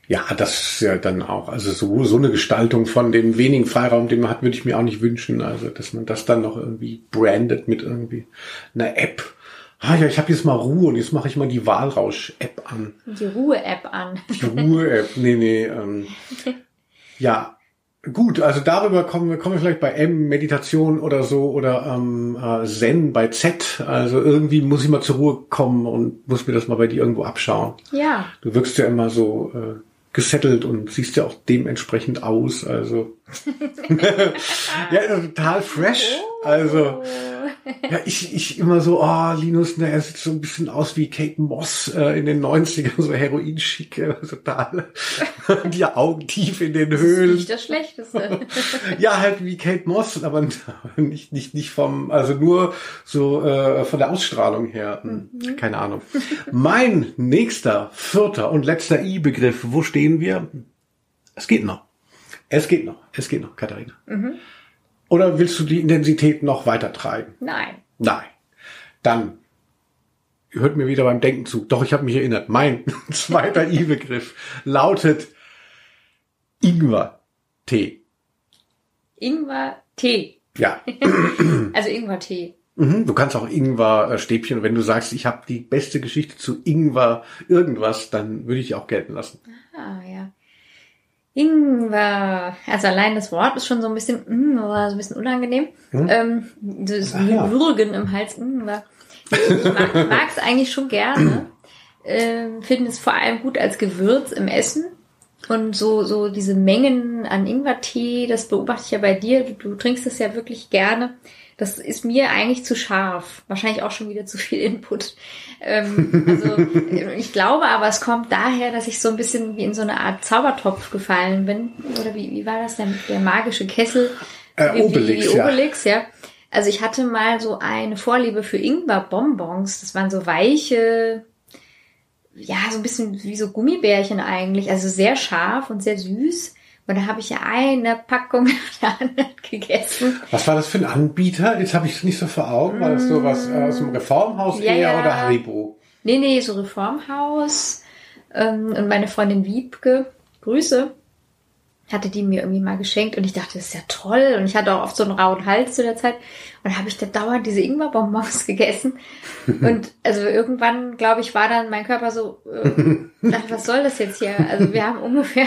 Ja, das ist ja dann auch, also so, so eine Gestaltung von dem wenigen Freiraum, den man hat, würde ich mir auch nicht wünschen. Also, dass man das dann noch irgendwie brandet mit irgendwie einer App. Ah ja, ich habe jetzt mal Ruhe und jetzt mache ich mal die Wahlrausch-App an. Die Ruhe-App an. Die Ruhe-App, nee, nee. Ähm, *laughs* ja, gut, also darüber kommen wir, kommen wir vielleicht bei M, Meditation oder so oder ähm, äh, Zen bei Z. Also irgendwie muss ich mal zur Ruhe kommen und muss mir das mal bei dir irgendwo abschauen. Ja. Du wirkst ja immer so äh, gesettelt und siehst ja auch dementsprechend aus. Also *laughs* *laughs* ja, total fresh. Also *laughs* ja, ich, ich immer so, oh, Linus, ne, er sieht so ein bisschen aus wie Kate Moss äh, in den 90ern, so Heroin-schick, äh, *laughs* total. *laughs* Die Augen tief in den Höhlen. Das ist nicht das Schlechteste. ja, halt wie Kate Moss, aber nicht, nicht, nicht vom, also nur so äh, von der Ausstrahlung her. Hm, Keine Ahnung. Mein nächster, vierter und letzter I-Begriff, wo stehen wir? Es geht noch. Es geht noch. Es geht noch, Katharina. Oder willst du die Intensität noch weiter treiben? Nein. Nein. Dann hört mir wieder beim Denken zu. Doch, ich habe mich erinnert. Mein *laughs* zweiter I-Begriff lautet Ingwer-Tee. Ingwer-Tee. Ja, *clears throat* Also Ingwer-Tee. Mhm, Du kannst auch Ingwer-Stäbchen. Wenn du sagst, ich habe die beste Geschichte zu Ingwer irgendwas, dann würde ich auch gelten lassen. Ah, ja. Ingwer. Also allein das Wort ist schon so ein bisschen, mm, so ein bisschen unangenehm. Ähm, das Ah, ja. Würgen im Hals. Ingwer. Ich mag es eigentlich schon gerne. Ähm, Finde es vor allem gut als Gewürz im Essen. Und so, so diese Mengen an Ingwertee, das beobachte ich ja bei dir. Du, du trinkst es ja wirklich gerne. Das ist mir eigentlich zu scharf. Wahrscheinlich auch schon wieder zu viel Input. Ähm, also ich glaube aber, es kommt daher, dass ich so ein bisschen wie in so eine Art Zaubertopf gefallen bin. Oder wie, wie war das denn? Der magische Kessel? Äh, wie, Obelix, wie, wie ja. Obelix, ja. Also ich hatte mal so eine Vorliebe für Ingwer-Bonbons. Das waren so weiche, ja, so ein bisschen wie so Gummibärchen eigentlich. Also sehr scharf und sehr süß. Und da habe ich ja eine Packung nach der anderen gegessen. Was war das für ein Anbieter? Jetzt habe ich es nicht so vor Augen. War das so was äh, aus dem Reformhaus Ja, eher oder Haribo? Nee, nee, so Reformhaus. Ähm, und meine Freundin Wiebke, Grüße, hatte die mir irgendwie mal geschenkt und ich dachte, das ist ja toll. Und ich hatte auch oft so einen rauen Hals zu der Zeit. Und da habe ich da dauernd diese Ingwerbonbons *laughs* gegessen. Und also irgendwann, glaube ich, war dann mein Körper so, äh, *laughs* dachte, was soll das jetzt hier? Also wir haben ungefähr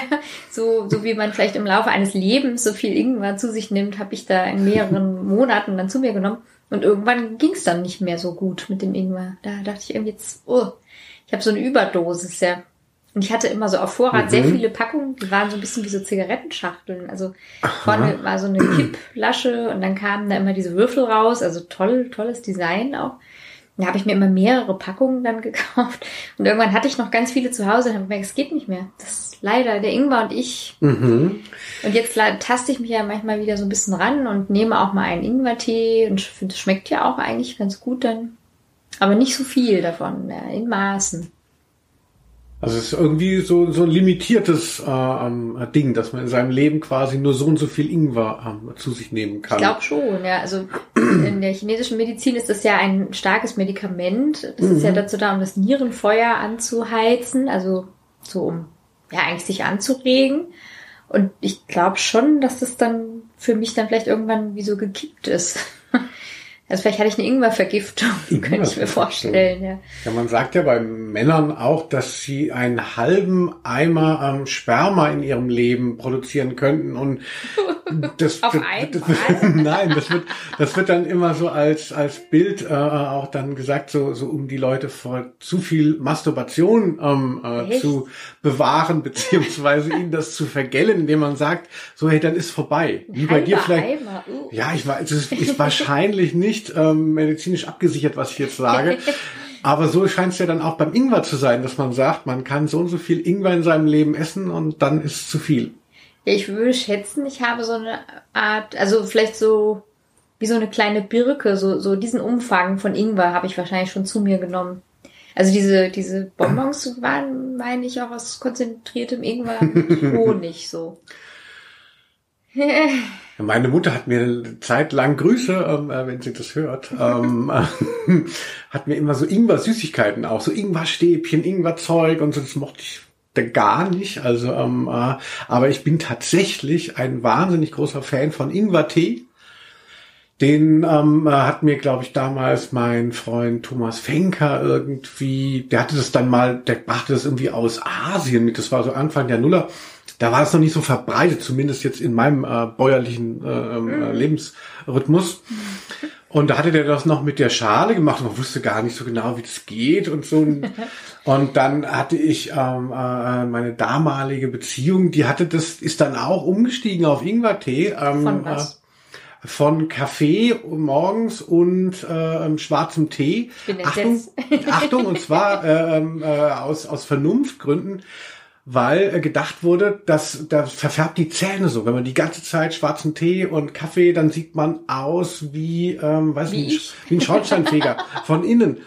so, so wie man vielleicht im Laufe eines Lebens so viel Ingwer zu sich nimmt, habe ich da in mehreren *laughs* Monaten dann zu mir genommen. Und irgendwann ging es dann nicht mehr so gut mit dem Ingwer. Da dachte ich irgendwie jetzt, oh, ich habe so eine Überdosis, ja. Und ich hatte immer so auf Vorrat sehr viele Packungen, die waren so ein bisschen wie so Zigarettenschachteln. Also vorne war so eine *clears throat* Kipplasche und dann kamen da immer diese Würfel raus. Also toll, tolles Design auch. Da habe ich mir immer mehrere Packungen dann *laughs* gekauft. Und irgendwann hatte ich noch ganz viele zu Hause und habe gemerkt, es geht nicht mehr. Das ist leider der Ingwer und ich. Mhm. Und jetzt taste ich mich ja manchmal wieder so ein bisschen ran und nehme auch mal einen Ingwertee und finde, es schmeckt ja auch eigentlich ganz gut dann. Aber nicht so viel davon, ja, in Maßen. Also es ist irgendwie so, so ein limitiertes äh, ähm, Ding, dass man in seinem Leben quasi nur so und so viel Ingwer ähm, zu sich nehmen kann. Ich glaube schon, ja. Also in der chinesischen Medizin ist das ja ein starkes Medikament. Das ist ja dazu da, um das Nierenfeuer anzuheizen, also so um ja eigentlich sich anzuregen. Und ich glaube schon, dass das dann für mich dann vielleicht irgendwann wie so gekippt ist. *laughs* Also vielleicht hatte ich eine Ingwervergiftung, *laughs* könnte ich mir vorstellen, ja. Ja, man sagt ja bei Männern auch, dass sie einen halben Eimer ähm, Sperma in ihrem Leben produzieren könnten und *laughs* das Auf wird, einmal? Das, *laughs* nein, das wird das wird dann immer so als als Bild äh, auch dann gesagt, so so um die Leute vor zu viel Masturbation ähm, äh, zu bewahren beziehungsweise ihnen das zu vergällen, indem man sagt, so hey, dann ist vorbei. Wie bei dir vielleicht. Eimer, uh. Ja, ich weiß, es ist wahrscheinlich nicht ähm, medizinisch abgesichert, was ich jetzt sage. *laughs* Aber so scheint es ja dann auch beim Ingwer zu sein, dass man sagt, man kann so und so viel Ingwer in seinem Leben essen und dann ist es zu viel. Ich würde schätzen, ich habe so eine Art, also vielleicht so wie so eine kleine Birke, so, so diesen Umfang von Ingwer habe ich wahrscheinlich schon zu mir genommen. Also diese, diese Bonbons waren, meine ich, auch aus konzentriertem Ingwer *laughs* mit Honig so. *laughs* Meine Mutter hat mir eine Zeit lang Grüße, ähm, äh, wenn sie das hört, ähm, *laughs* hat mir immer so Ingwer-Süßigkeiten auch, so Ingwer-Stäbchen, Ingwer-Zeug und so, das mochte ich gar nicht. Also, ähm, äh, aber ich bin tatsächlich ein wahnsinnig großer Fan von Ingwer-Tee. Den ähm, äh, hat mir, glaube ich, damals mein Freund Thomas Fenker irgendwie, der hatte das dann mal, der brachte das irgendwie aus Asien mit, das war so Anfang der Nuller da war es noch nicht so verbreitet, zumindest jetzt in meinem äh, bäuerlichen äh, äh, Lebensrhythmus. Und da hatte der das noch mit der Schale gemacht. Man wusste gar nicht so genau, wie das geht und so. *laughs* Und dann hatte ich ähm, äh, meine damalige Beziehung, die hatte das, ist dann auch umgestiegen auf Ingwertee. Ähm, Von was? Äh, von Kaffee morgens und äh, schwarzem Tee. Achtung. Achtung, und zwar *laughs* äh, äh, aus, aus Vernunftgründen weil äh, gedacht wurde, dass das verfärbt die Zähne so. Wenn man die ganze Zeit schwarzen Tee und Kaffee, dann sieht man aus wie, ähm, weiß Wie nicht, ich. wie ein Schornsteinfeger *laughs* von innen.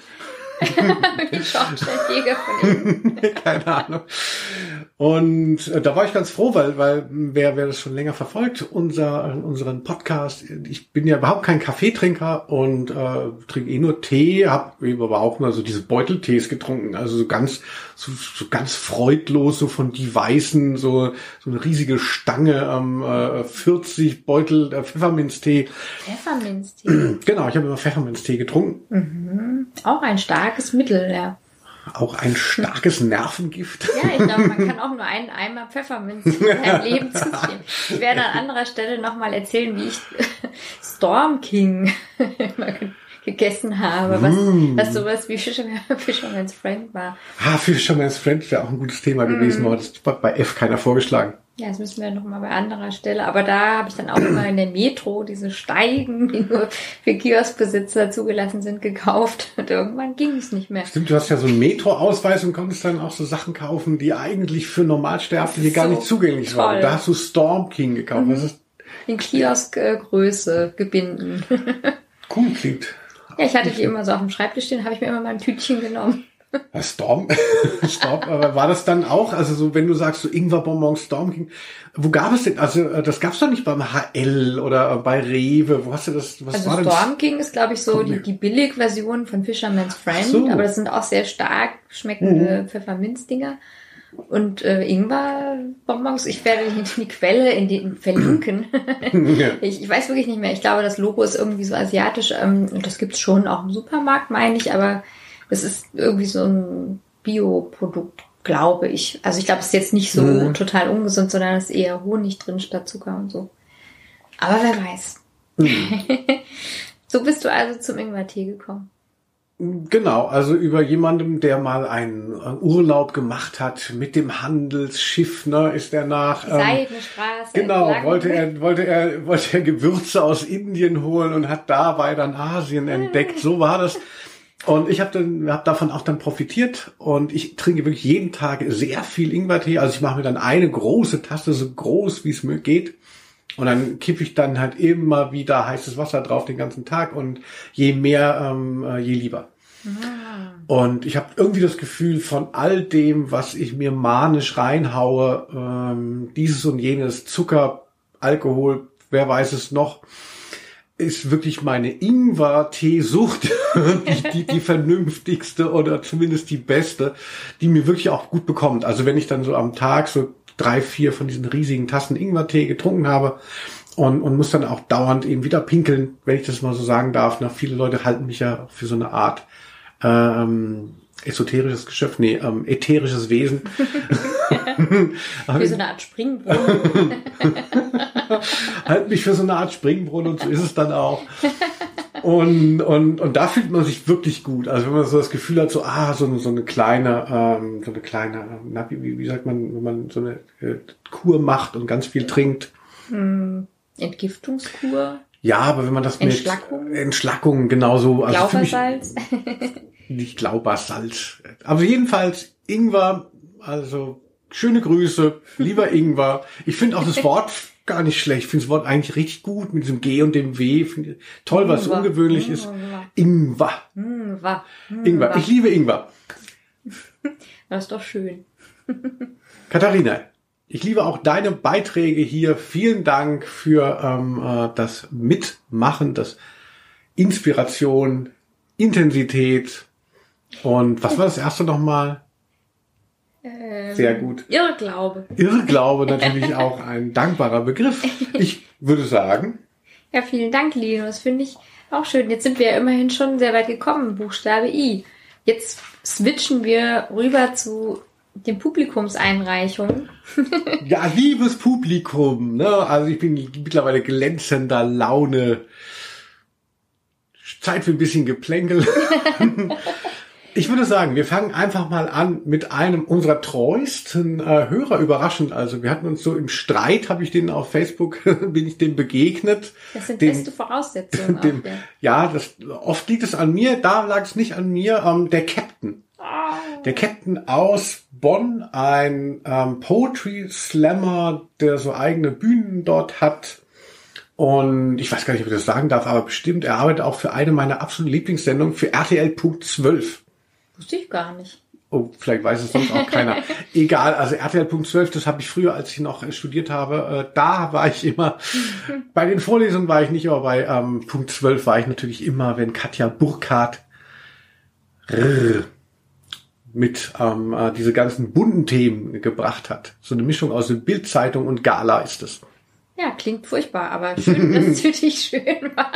*laughs* Die Schornsteinfeger von innen. *laughs* Keine Ahnung. Und äh, da war ich ganz froh, weil, weil wer, wer das schon länger verfolgt, unser, unseren Podcast, ich bin ja überhaupt kein Kaffeetrinker und äh, trinke eh nur Tee, habe eben aber auch mal so diese Beuteltees getrunken, also so ganz, so, so ganz freudlos, so von die Weißen, so, so eine riesige Stange, ähm, äh, 40 Beutel äh, Pfefferminztee. Pfefferminztee. *clears throat* Genau, ich habe immer Pfefferminztee getrunken. Auch ein starkes Mittel, ja. Auch ein starkes Nervengift. Ja, ich glaube, man kann auch nur einen Eimer Pfefferminz in seinem *laughs* Leben zuziehen. Ich werde an anderer Stelle nochmal erzählen, wie ich Storm King *laughs* gegessen habe, was, was sowas wie Fisherman, *laughs* Fisherman's Friend war. Ah, Fisherman's Friend wäre auch ein gutes Thema gewesen, aber das hat bei F keiner vorgeschlagen. Ja, das müssen wir nochmal bei anderer Stelle. Aber da habe ich dann auch immer in der Metro diese Steigen, die nur für Kioskbesitzer zugelassen sind, gekauft. Und irgendwann ging es nicht mehr. Stimmt, du hast ja so einen Metro-Ausweis und konntest dann auch so Sachen kaufen, die eigentlich für Normalsterbliche ist gar so nicht zugänglich waren. toll. Da hast du Storm King gekauft. Das ist In Kioskgröße gebinden. cool klingt. Ja, ich hatte die immer so auf dem Schreibtisch stehen, habe ich mir immer mal ein Tütchen genommen. *laughs* Storm, *laughs* Storm, aber war das dann auch, also so, wenn du sagst, so Ingwerbonbons, Storm King, wo gab es denn, also äh, das gab's doch nicht beim HL oder bei Rewe, wo hast du das, was Also war denn Storm King ist, glaube ich, so die, die Billigversion von Fisherman's Friend, so. Mhm. aber das sind auch sehr stark schmeckende Pfefferminzdinger. Und äh, Ingwer-Bonbons, ich werde die, die Quelle in den verlinken. *laughs* Ich, ich weiß wirklich nicht mehr. Ich glaube, das Logo ist irgendwie so asiatisch. Ähm, und das gibt's schon auch im Supermarkt, meine ich, aber es ist irgendwie so ein Bioprodukt, glaube ich. Also ich glaube, es ist jetzt nicht so Mhm. total ungesund, sondern es ist eher Honig drin statt Zucker und so. Aber wer weiß. Mhm. *laughs* so bist du also zum Ingwer-Tee gekommen. Genau, also über jemandem, der mal einen äh, Urlaub gemacht hat mit dem Handelsschiff, ne, ist er nach. ähm, Seidene Straße. Genau, entlang. wollte er, wollte er, wollte er Gewürze aus Indien holen und hat dabei dann Asien entdeckt. So war das. Und ich habe dann, hab davon auch dann profitiert und ich trinke wirklich jeden Tag sehr viel Ingwertee. Also ich mache mir dann eine große Tasse, so groß wie es mir geht. Und dann kippe ich dann halt immer wieder heißes Wasser drauf den ganzen Tag und je mehr, ähm, äh, je lieber. Und ich habe irgendwie das Gefühl, von all dem, was ich mir manisch reinhaue, ähm, dieses und jenes, Zucker, Alkohol, wer weiß es noch, ist wirklich meine Ingwer-Teesucht *laughs* die, die, die vernünftigste oder zumindest die beste, die mir wirklich auch gut bekommt. Also wenn ich dann so am Tag so drei, vier von diesen riesigen Tassen Ingwer-Tee getrunken habe und, und muss dann auch dauernd eben wieder pinkeln, wenn ich das mal so sagen darf. Na, viele Leute halten mich ja für so eine Art ähm, esoterisches Geschöpf, nee, ähm, ätherisches Wesen. *laughs* Wie so eine Art Springbrunnen. *laughs* halt mich für so eine Art Springbrunnen und so ist es dann auch. Und, und, und da fühlt man sich wirklich gut. Also wenn man so das Gefühl hat, so, ah, so eine, so eine kleine, ähm, so eine kleine, na, wie, wie sagt man, wenn man so eine äh, Kur macht und ganz viel trinkt. Entgiftungskur. Ja, aber wenn man das mit Entschlackung? Entschlackung genauso, also für mich Glaubersalz. *laughs* nicht Glaubersalz. Aber jedenfalls Ingwer, also schöne Grüße, lieber *laughs* Ingwer. Ich finde auch das Wort gar nicht schlecht. Ich finde das Wort eigentlich richtig gut mit diesem G und dem W. Toll, was Ingwer. ungewöhnlich ist. Ingwer. Ingwer. Ingwer. Ich liebe Ingwer. *laughs* Das ist doch schön. Katharina, ich liebe auch deine Beiträge hier. Vielen Dank für ähm, äh, das Mitmachen, das Inspiration, Intensität und was war das erste nochmal? Ähm, Sehr gut. Irrglaube. Irrglaube natürlich *laughs* auch ein dankbarer Begriff. Ich würde sagen, Ja, vielen Dank, Lino. Das finde ich auch schön. Jetzt sind wir ja immerhin schon sehr weit gekommen. Buchstabe I. Jetzt switchen wir rüber zu den Publikumseinreichungen. ja, liebes Publikum, ne? Also ich bin mittlerweile glänzender Laune. Zeit für ein bisschen Geplänkel. *laughs* Ich würde sagen, wir fangen einfach mal an mit einem unserer treuesten äh, Hörer überraschend. Also wir hatten uns so im Streit, habe ich denen auf Facebook, *laughs* bin ich dem begegnet. Das sind dem, beste *laughs* Voraussetzungen. dem, auch, ja. ja, das, oft liegt es an mir, da lag es nicht an mir. Ähm, der Captain. Der Captain aus Bonn, ein ähm, Poetry Slammer, der so eigene Bühnen dort hat. Und ich weiß gar nicht, ob ich das sagen darf, aber bestimmt, er arbeitet auch für eine meiner absoluten Lieblingssendungen für RTL.12. Wusste ich gar nicht. Oh, vielleicht weiß es sonst auch keiner. *laughs* Egal, also RTL.12, das habe ich früher, als ich noch studiert habe, äh, da war ich immer, *laughs* bei den Vorlesungen war ich nicht, aber bei ähm, Punkt 12 war ich natürlich immer, wenn Katja Burkhardt rrr, mit ähm, äh, diese ganzen bunten Themen gebracht hat. So eine Mischung aus Bildzeitung und Gala ist es. Ja, klingt furchtbar, aber schön, dass *laughs* es für dich schön war.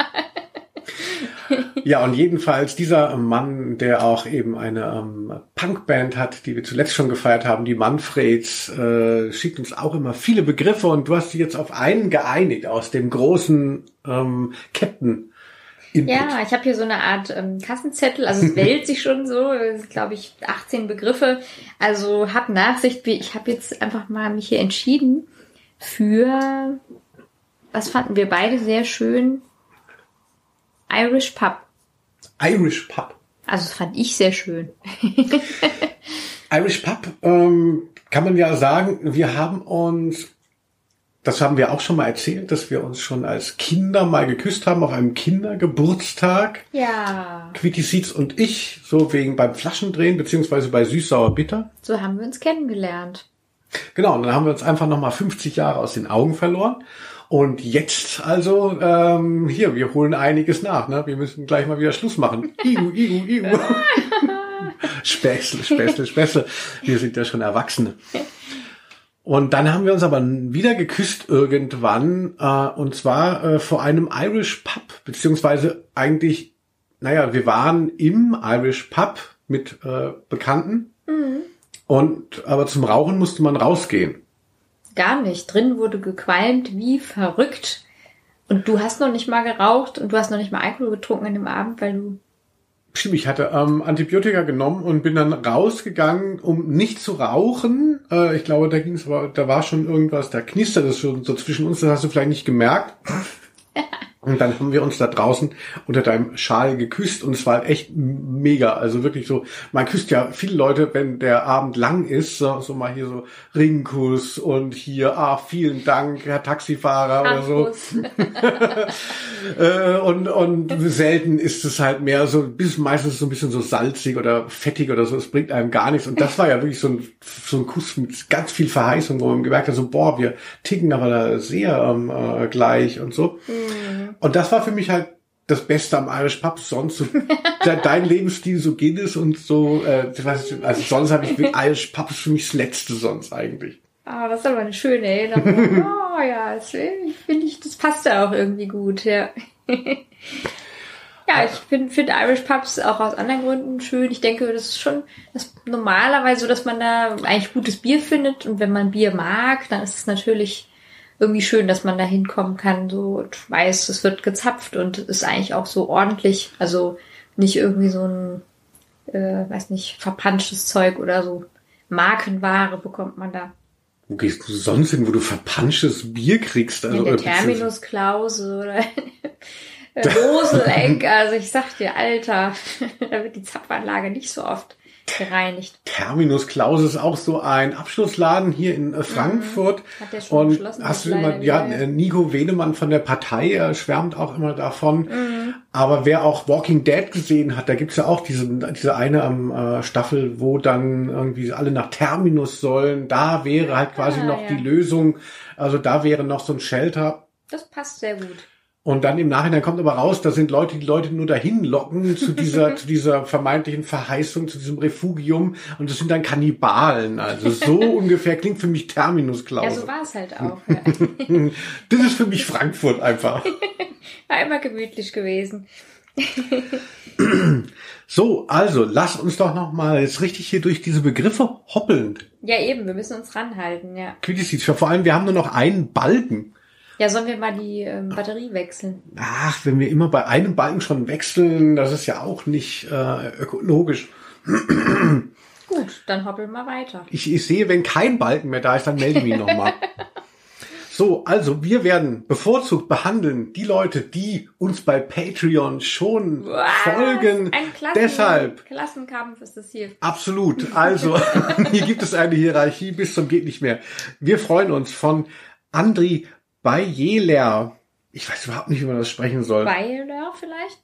Ja, und jedenfalls dieser Mann, der auch eben eine ähm, Punkband hat, die wir zuletzt schon gefeiert haben, die Manfreds, äh, schickt uns auch immer viele Begriffe und du hast dich jetzt auf einen geeinigt aus dem großen ähm, Captain. Input. Ja, ich habe hier so eine Art ähm, Kassenzettel, also es *laughs* wählt sich schon so, glaube ich, 18 Begriffe. Also hab Nachsicht, wie ich habe jetzt einfach mal mich hier entschieden für, was fanden wir beide sehr schön, Irish Pub. Irish Pub. Also das fand ich sehr schön. *laughs* Irish Pub ähm, kann man ja sagen, wir haben uns, das haben wir auch schon mal erzählt, dass wir uns schon als Kinder mal geküsst haben auf einem Kindergeburtstag. Ja, Quitty Seeds und ich, so wegen beim Flaschendrehen, beziehungsweise bei Süß-Sauer Bitter. so haben wir uns kennengelernt. Genau, und dann haben wir uns einfach nochmal 50 Jahre aus den Augen verloren. Und jetzt also, ähm, hier, wir holen einiges nach. Ne? Wir müssen gleich mal wieder Schluss machen. Igu, igu, igu. Späßle, Späßle, Späßle. Wir sind ja schon Erwachsene. *laughs* Und dann haben wir uns aber wieder geküsst irgendwann, äh, und zwar äh, vor einem Irish Pub, beziehungsweise eigentlich, naja, wir waren im Irish Pub mit äh, Bekannten. Und aber zum Rauchen musste man rausgehen. Gar nicht. Drin wurde gequalmt wie verrückt. Und du hast noch nicht mal geraucht und du hast noch nicht mal Alkohol getrunken an dem Abend, weil du. Stimmt, ich hatte ähm, Antibiotika genommen und bin dann rausgegangen, um nicht zu rauchen. Äh, ich glaube, da ging es aber, da war schon irgendwas, da knistert es schon so zwischen uns, das hast du vielleicht nicht gemerkt. Und dann haben wir uns da draußen unter deinem Schal geküsst und es war echt mega. Also wirklich so, man küsst ja viele Leute, wenn der Abend lang ist, so, so mal hier so Ringkuss und hier, ah, vielen Dank, Herr Taxifahrer oder so. Handkuss. *laughs* Äh, und, und selten ist es halt mehr so, bis meistens so ein bisschen so salzig oder fettig oder so. Es bringt einem gar nichts. Und das war ja wirklich so ein, so ein Kuss mit ganz viel Verheißung, wo man gemerkt hat, so, boah, wir ticken aber da sehr ähm, äh, gleich und so. Und das war für mich halt das Beste am Irish Pub. Sonst so, *laughs* de, dein Lebensstil so Guinness und so, äh, ich weiß nicht, also sonst habe ich mit *laughs* Irish Pub ist für mich das Letzte sonst eigentlich. Ah, das ist aber eine schöne Erinnerung. *laughs* Oh ja, das finde ich, das passt ja auch irgendwie gut, ja. ja, ich finde find Irish Pubs auch aus anderen Gründen schön. Ich denke, das ist schon das normalerweise so, dass man da eigentlich gutes Bier findet. Und wenn man Bier mag, dann ist es natürlich irgendwie schön, dass man da hinkommen kann, so und weiß, es wird gezapft und ist eigentlich auch so ordentlich. Also nicht irgendwie so ein, äh, weiß nicht, verpanschtes Zeug oder so. Markenware bekommt man da. Wo gehst du sonst hin, wo du verpanschtes Bier kriegst? Also, in der beziehungsweise- Terminus Klause oder *laughs* Roseleck. Also ich sag dir, Alter, *laughs* da wird die Zapfanlage nicht so oft gereinigt. Terminus Klaus ist auch so ein Abschlussladen hier in äh, Frankfurt. Hat der schon Und geschlossen, hast du immer, ja, äh, Nico Wenemann von der Partei äh, schwärmt auch immer davon. Mhm. Aber wer auch Walking Dead gesehen hat, da gibt's ja auch diese, diese eine am äh, Staffel, wo dann irgendwie alle nach Terminus sollen. Da wäre halt quasi Ah, noch ja. die Lösung. Also da wäre noch so ein Shelter. Das passt sehr gut. Und dann im Nachhinein kommt aber raus, da sind Leute, die Leute nur dahin locken zu dieser, *laughs* zu dieser vermeintlichen Verheißung, zu diesem Refugium. Und das sind dann Kannibalen. Also so *laughs* ungefähr klingt für mich Terminus, Ja, Klaus. so war es halt auch. Ja. *laughs* das ist für mich Frankfurt einfach. War immer gemütlich gewesen. *clears throat* So, also lass uns doch noch mal jetzt richtig hier durch diese Begriffe hoppeln. Ja, eben, wir müssen uns ranhalten, ja. Quintessenz. Vor allem, wir haben nur noch einen Balken. Ja, sollen wir mal die ähm, Batterie wechseln? Ach, wenn wir immer bei einem Balken schon wechseln, das ist ja auch nicht äh, ökologisch. *clears throat* Gut, dann hoppeln wir weiter. Ich, ich sehe, wenn kein Balken mehr da ist, dann melde ich mich nochmal. *laughs* So, also wir werden bevorzugt behandeln die Leute, die uns bei Patreon schon Was? folgen. Ein Klassen Deshalb Klassenkampf ist das hier. Absolut. *laughs* Also, *laughs* hier gibt es eine Hierarchie bis zum geht nicht mehr. Wir freuen uns von Andri Bayeler. Ich weiß überhaupt nicht, wie man das sprechen soll. Weiler vielleicht?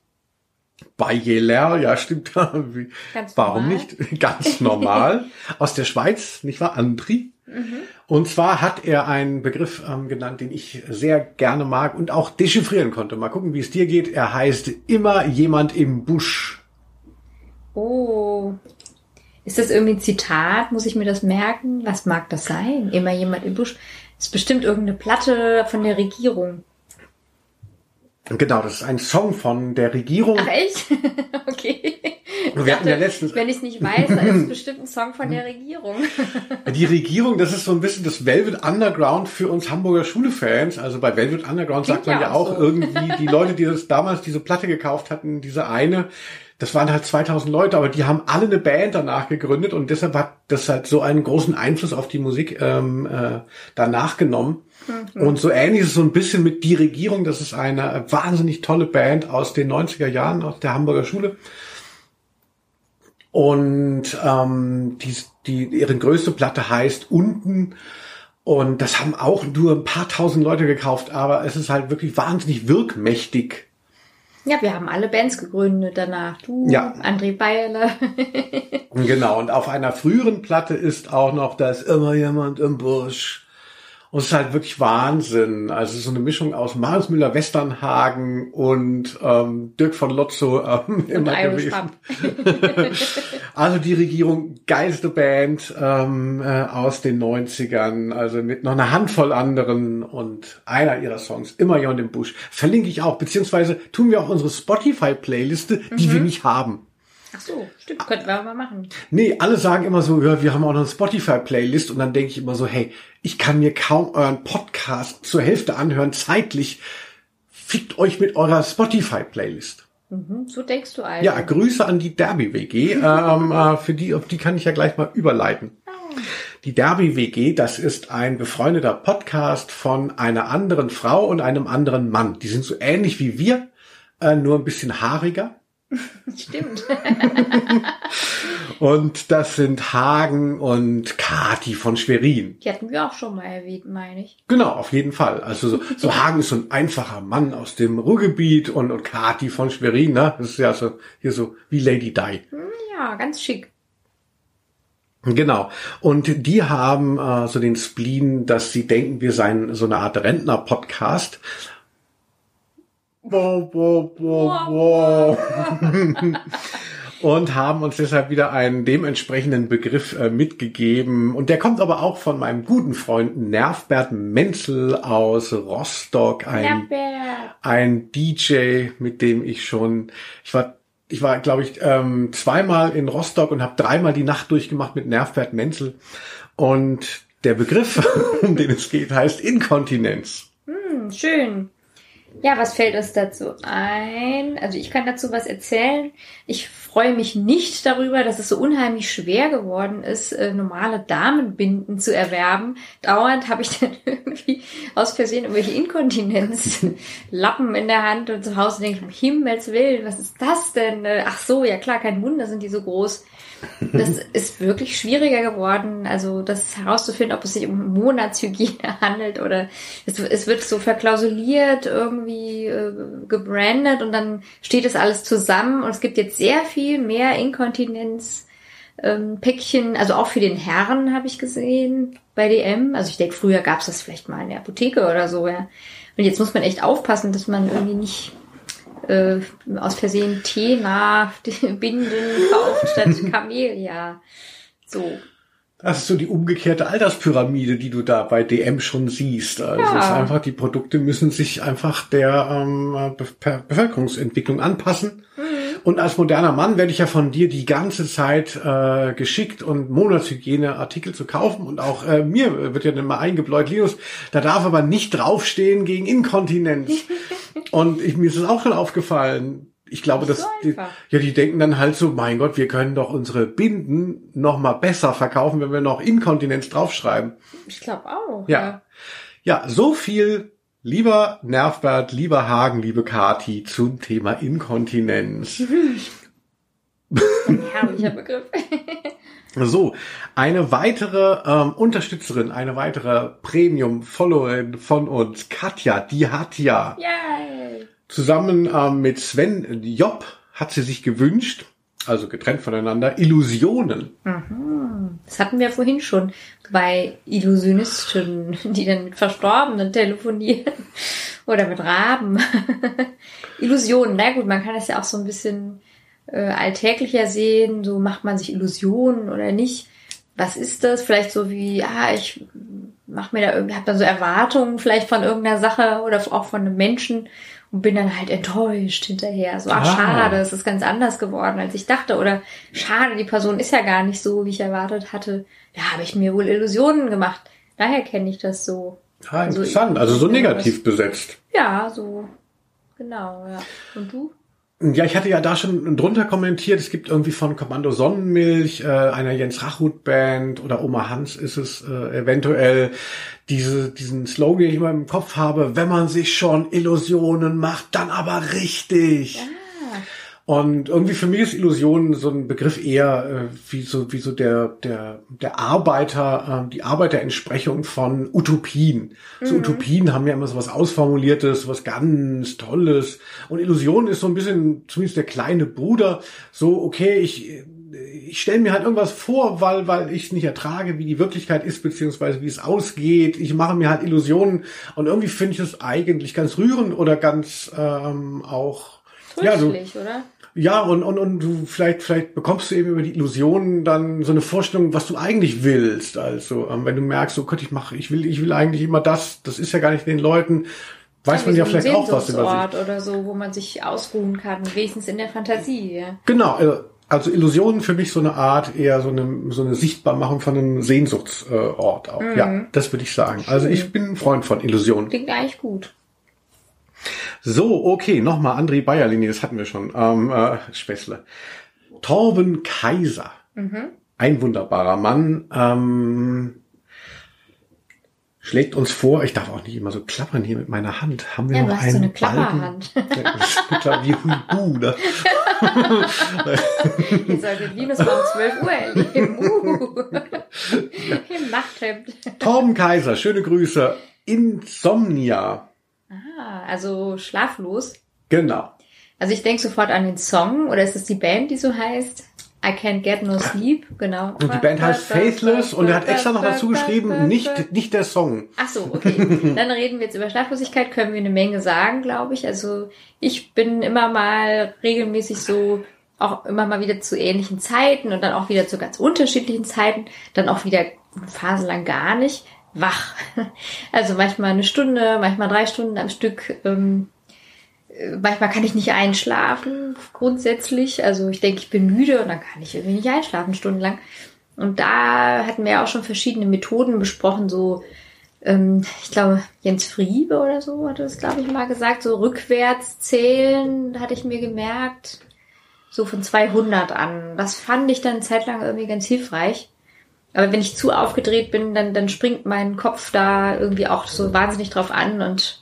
Bayeler, ja, stimmt. *laughs* Ganz Warum normal. nicht? *laughs* Ganz normal. *laughs* Aus der Schweiz, nicht wahr? Andri. Und zwar hat er einen Begriff ähm, genannt, den ich sehr gerne mag und auch dechiffrieren konnte. Mal gucken, wie es dir geht. Er heißt immer jemand im Busch. Oh. Ist das irgendwie ein Zitat? Muss ich mir das merken? Was mag das sein? Immer jemand im Busch. Das ist bestimmt irgendeine Platte von der Regierung. Genau, das ist ein Song von der Regierung. Ach echt? *laughs* okay. Wir hatten ja letztens- Wenn ich es nicht weiß, dann ist es *laughs* bestimmt ein Song von der Regierung. *laughs* Die Regierung, das ist so ein bisschen das Velvet Underground für uns Hamburger Schule-Fans. Also bei Velvet Underground Klingt sagt man ja auch so. irgendwie, die Leute, die das damals diese Platte gekauft hatten, diese eine, das waren halt 2000 Leute, aber die haben alle eine Band danach gegründet und deshalb hat das halt so einen großen Einfluss auf die Musik ähm, äh, danach genommen. Mhm. Und so ähnlich ist es so ein bisschen mit Die Regierung. Das ist eine wahnsinnig tolle Band aus den 90er Jahren, aus der Hamburger Schule. Und ähm, die, die, ihre größte Platte heißt Unten. Und das haben auch nur ein paar tausend Leute gekauft, aber es ist halt wirklich wahnsinnig wirkmächtig. Ja, wir haben alle Bands gegründet danach. Du, Ja. André Bayerle. Genau, und auf einer früheren Platte ist auch noch, da ist immer jemand im Busch. Und es ist halt wirklich Wahnsinn. Also so eine Mischung aus Marius Müller Westernhagen und ähm, Dirk von Lotzo ähm, immer gewesen. *laughs* Also die Regierung, geilste Band ähm, äh, aus den 90ern, also mit noch einer Handvoll anderen und einer ihrer Songs, immer jemand im Busch. Verlinke ich auch, beziehungsweise tun wir auch unsere Spotify-Playliste, die wir nicht haben. Ach so, stimmt, könnten wir mal machen. Nee, alle sagen immer so, ja, wir haben auch noch eine Spotify-Playlist und dann denke ich immer so, hey, ich kann mir kaum euren Podcast zur Hälfte anhören, zeitlich. Fickt euch mit eurer Spotify-Playlist. Mhm, so denkst du also. Ja, Grüße an die Derby-WG. ähm, äh, für die, auf die kann ich ja gleich mal überleiten. Die Derby-WG, das ist ein befreundeter Podcast von einer anderen Frau und einem anderen Mann. Die sind so ähnlich wie wir, äh, nur ein bisschen haariger. Stimmt. *laughs* Und das sind Hagen und Kati von Schwerin. Die hatten wir auch schon mal erwähnt, meine ich. Genau, auf jeden Fall. Also so, so *laughs* Hagen ist so ein einfacher Mann aus dem Ruhrgebiet und, und Kati von Schwerin, ne? Das ist ja so hier so wie Lady Di. Hm, Ja, ganz schick. Genau. Und die haben äh, so den Spleen, dass sie denken, wir seien so eine Art Rentner-Podcast. Wow, wow, wow, wow. *laughs* Und haben uns deshalb wieder einen dementsprechenden Begriff äh, mitgegeben. Und der kommt aber auch von meinem guten Freund Nervbert Menzel aus Rostock, ein Herbert. ein DJ, mit dem ich schon, ich war, ich war, glaube ich, ähm, zweimal in Rostock und habe dreimal die Nacht durchgemacht mit Nervbert Menzel. Und der Begriff, *laughs* um den es geht, heißt Inkontinenz. Hm, schön. Ja, was fällt uns dazu ein? Also ich kann dazu was erzählen. Ich freue mich nicht darüber, dass es so unheimlich schwer geworden ist, äh, normale Damenbinden zu erwerben. Dauernd habe ich *laughs* dann irgendwie aus Versehen irgendwelche Inkontinenzlappen in der Hand und zu Hause denke ich, um Himmels Willen, was ist das denn? Äh, Ach so, ja klar, kein Wunder sind die so groß. Das ist wirklich schwieriger geworden, also das herauszufinden, ob es sich um Monatshygiene *laughs* handelt oder es, es wird so verklausuliert irgendwie äh, gebrandet und dann steht das alles zusammen und es gibt jetzt sehr viel mehr Inkontinenz. Ähm, also auch für den Herren habe ich gesehen bei DM. Also ich denke, früher gab es das vielleicht mal in der Apotheke oder so, ja. Und jetzt muss man echt aufpassen, dass man irgendwie nicht äh, aus Versehen Tee-nah *laughs* Binden kauft statt *laughs* Camellia. So. Das ist so die umgekehrte Alterspyramide, die du da bei DM schon siehst. Also Ja. es ist einfach, die Produkte müssen sich einfach der ähm, Be Be- Bevölkerungsentwicklung anpassen. Und als moderner Mann werde ich ja von dir die ganze Zeit äh, geschickt und Monatshygieneartikel zu kaufen. Und auch äh, mir wird ja dann mal eingebläut, Linus, da darf aber nicht draufstehen gegen Inkontinenz. *laughs* und ich, mir ist es auch schon aufgefallen. Ich glaube, dass so die, ja, die denken dann halt so, mein Gott, wir können doch unsere Binden noch mal besser verkaufen, wenn wir noch Inkontinenz draufschreiben. Ich glaube auch. Ja. Ja, so viel, lieber Nervbert, lieber Hagen, liebe Kati, zum Thema Inkontinenz. *laughs* Ein herrlicher Begriff. *laughs* So, eine weitere ähm, Unterstützerin, eine weitere Premium-Followerin von uns, Katja, die hat ja Yay. zusammen ähm, mit Sven Job hat sie sich gewünscht, also getrennt voneinander, Illusionen. Das hatten wir vorhin schon bei Illusionisten, die dann mit Verstorbenen telefonieren *laughs* oder mit Raben. *laughs* Illusionen, na gut, man kann das ja auch so ein bisschen äh, alltäglicher sehen, so macht man sich Illusionen oder nicht. Was ist das? Vielleicht so wie, ah, ich mach mir da irgendwie, hab dann so Erwartungen vielleicht von irgendeiner Sache oder auch von einem Menschen und bin dann halt enttäuscht hinterher. So, ach Ah. schade, es ist ganz anders geworden, als ich dachte. Oder schade, die Person ist ja gar nicht so, wie ich erwartet hatte. Da habe ich mir wohl Illusionen gemacht. Daher kenne ich das so. Ah, Also interessant, also so negativ besetzt. Ja, so. Genau, ja. Und du? Ja, ich hatte ja da schon drunter kommentiert, es gibt irgendwie von Kommando Sonnenmilch, äh, einer Jens Rachut Band oder Oma Hans ist es äh, eventuell, diese, diesen Slogan, den ich immer im Kopf habe, wenn man sich schon Illusionen macht, dann aber richtig. Ah, Und irgendwie für mich ist Illusion so ein Begriff eher äh, wie so wie so der der der Arbeiter äh, die Arbeiterentsprechung von Utopien. So Utopien haben ja immer so was ausformuliertes, was ganz Tolles. Und Illusion ist so ein bisschen zumindest der kleine Bruder. So okay, ich ich stelle mir halt irgendwas vor, weil weil ich es nicht ertrage, wie die Wirklichkeit ist beziehungsweise wie es ausgeht. Ich mache mir halt Illusionen und irgendwie finde ich es eigentlich ganz rührend oder ganz ähm, auch ja, so, oder? Ja, und, und, und du vielleicht, vielleicht bekommst du eben über die Illusionen dann so eine Vorstellung, was du eigentlich willst. Also, ähm, wenn du merkst, so Gott, ich mache, ich will, ich will eigentlich immer das, das ist ja gar nicht den Leuten, weiß man ja so vielleicht auch was über sich. Oder so, wo man sich ausruhen kann, wenigstens in der Fantasie. Ja. Genau, äh, also Illusionen für mich so eine Art, eher so eine, so eine Sichtbarmachung von einem Sehnsuchtsort auch. Ja, das würde ich sagen. Also ich bin ein Freund von Illusionen. Klingt eigentlich gut. So, okay, nochmal André Bayerlinie, das hatten wir schon. Ähm, äh, Späßle. Torben Kaiser. Ein wunderbarer Mann. Ähm, schlägt uns vor, ich darf auch nicht immer so klappern hier mit meiner Hand. Haben wir Ja, noch einen so eine? Klapperhand. Wie Huibu, ne? *laughs* Ihr solltet Linus um 12 Uhr erleben. *laughs* Uh. *laughs* Im Nachthemd. Torben Kaiser, schöne Grüße. Insomnia. Ah, also schlaflos. Genau. Also ich denke sofort an den Song, oder ist es die Band, die so heißt? I Can't Get No Sleep, genau. Und die Band heißt Faithless und er hat extra noch dazu geschrieben, nicht, nicht der Song. Ach so, okay. *laughs* Dann reden wir jetzt über Schlaflosigkeit, können wir eine Menge sagen, glaube ich. Also ich bin immer mal regelmäßig so, auch immer mal wieder zu ähnlichen Zeiten und dann auch wieder zu ganz unterschiedlichen Zeiten, dann auch wieder phasenlang gar nicht wach. *laughs* Also manchmal eine Stunde, manchmal drei Stunden am Stück. Ähm, äh, manchmal kann ich nicht einschlafen, grundsätzlich. Also ich denke, ich bin müde und dann kann ich irgendwie nicht einschlafen, stundenlang. Und da hatten wir auch schon verschiedene Methoden besprochen, so ähm, ich glaube, Jens Friebe oder so hatte das, glaube ich, mal gesagt, so rückwärts zählen, hatte ich mir gemerkt, so von 200 an. Das fand ich dann eine Zeit lang irgendwie ganz hilfreich. Aber wenn ich zu aufgedreht bin, dann, dann springt mein Kopf da irgendwie auch so wahnsinnig drauf an und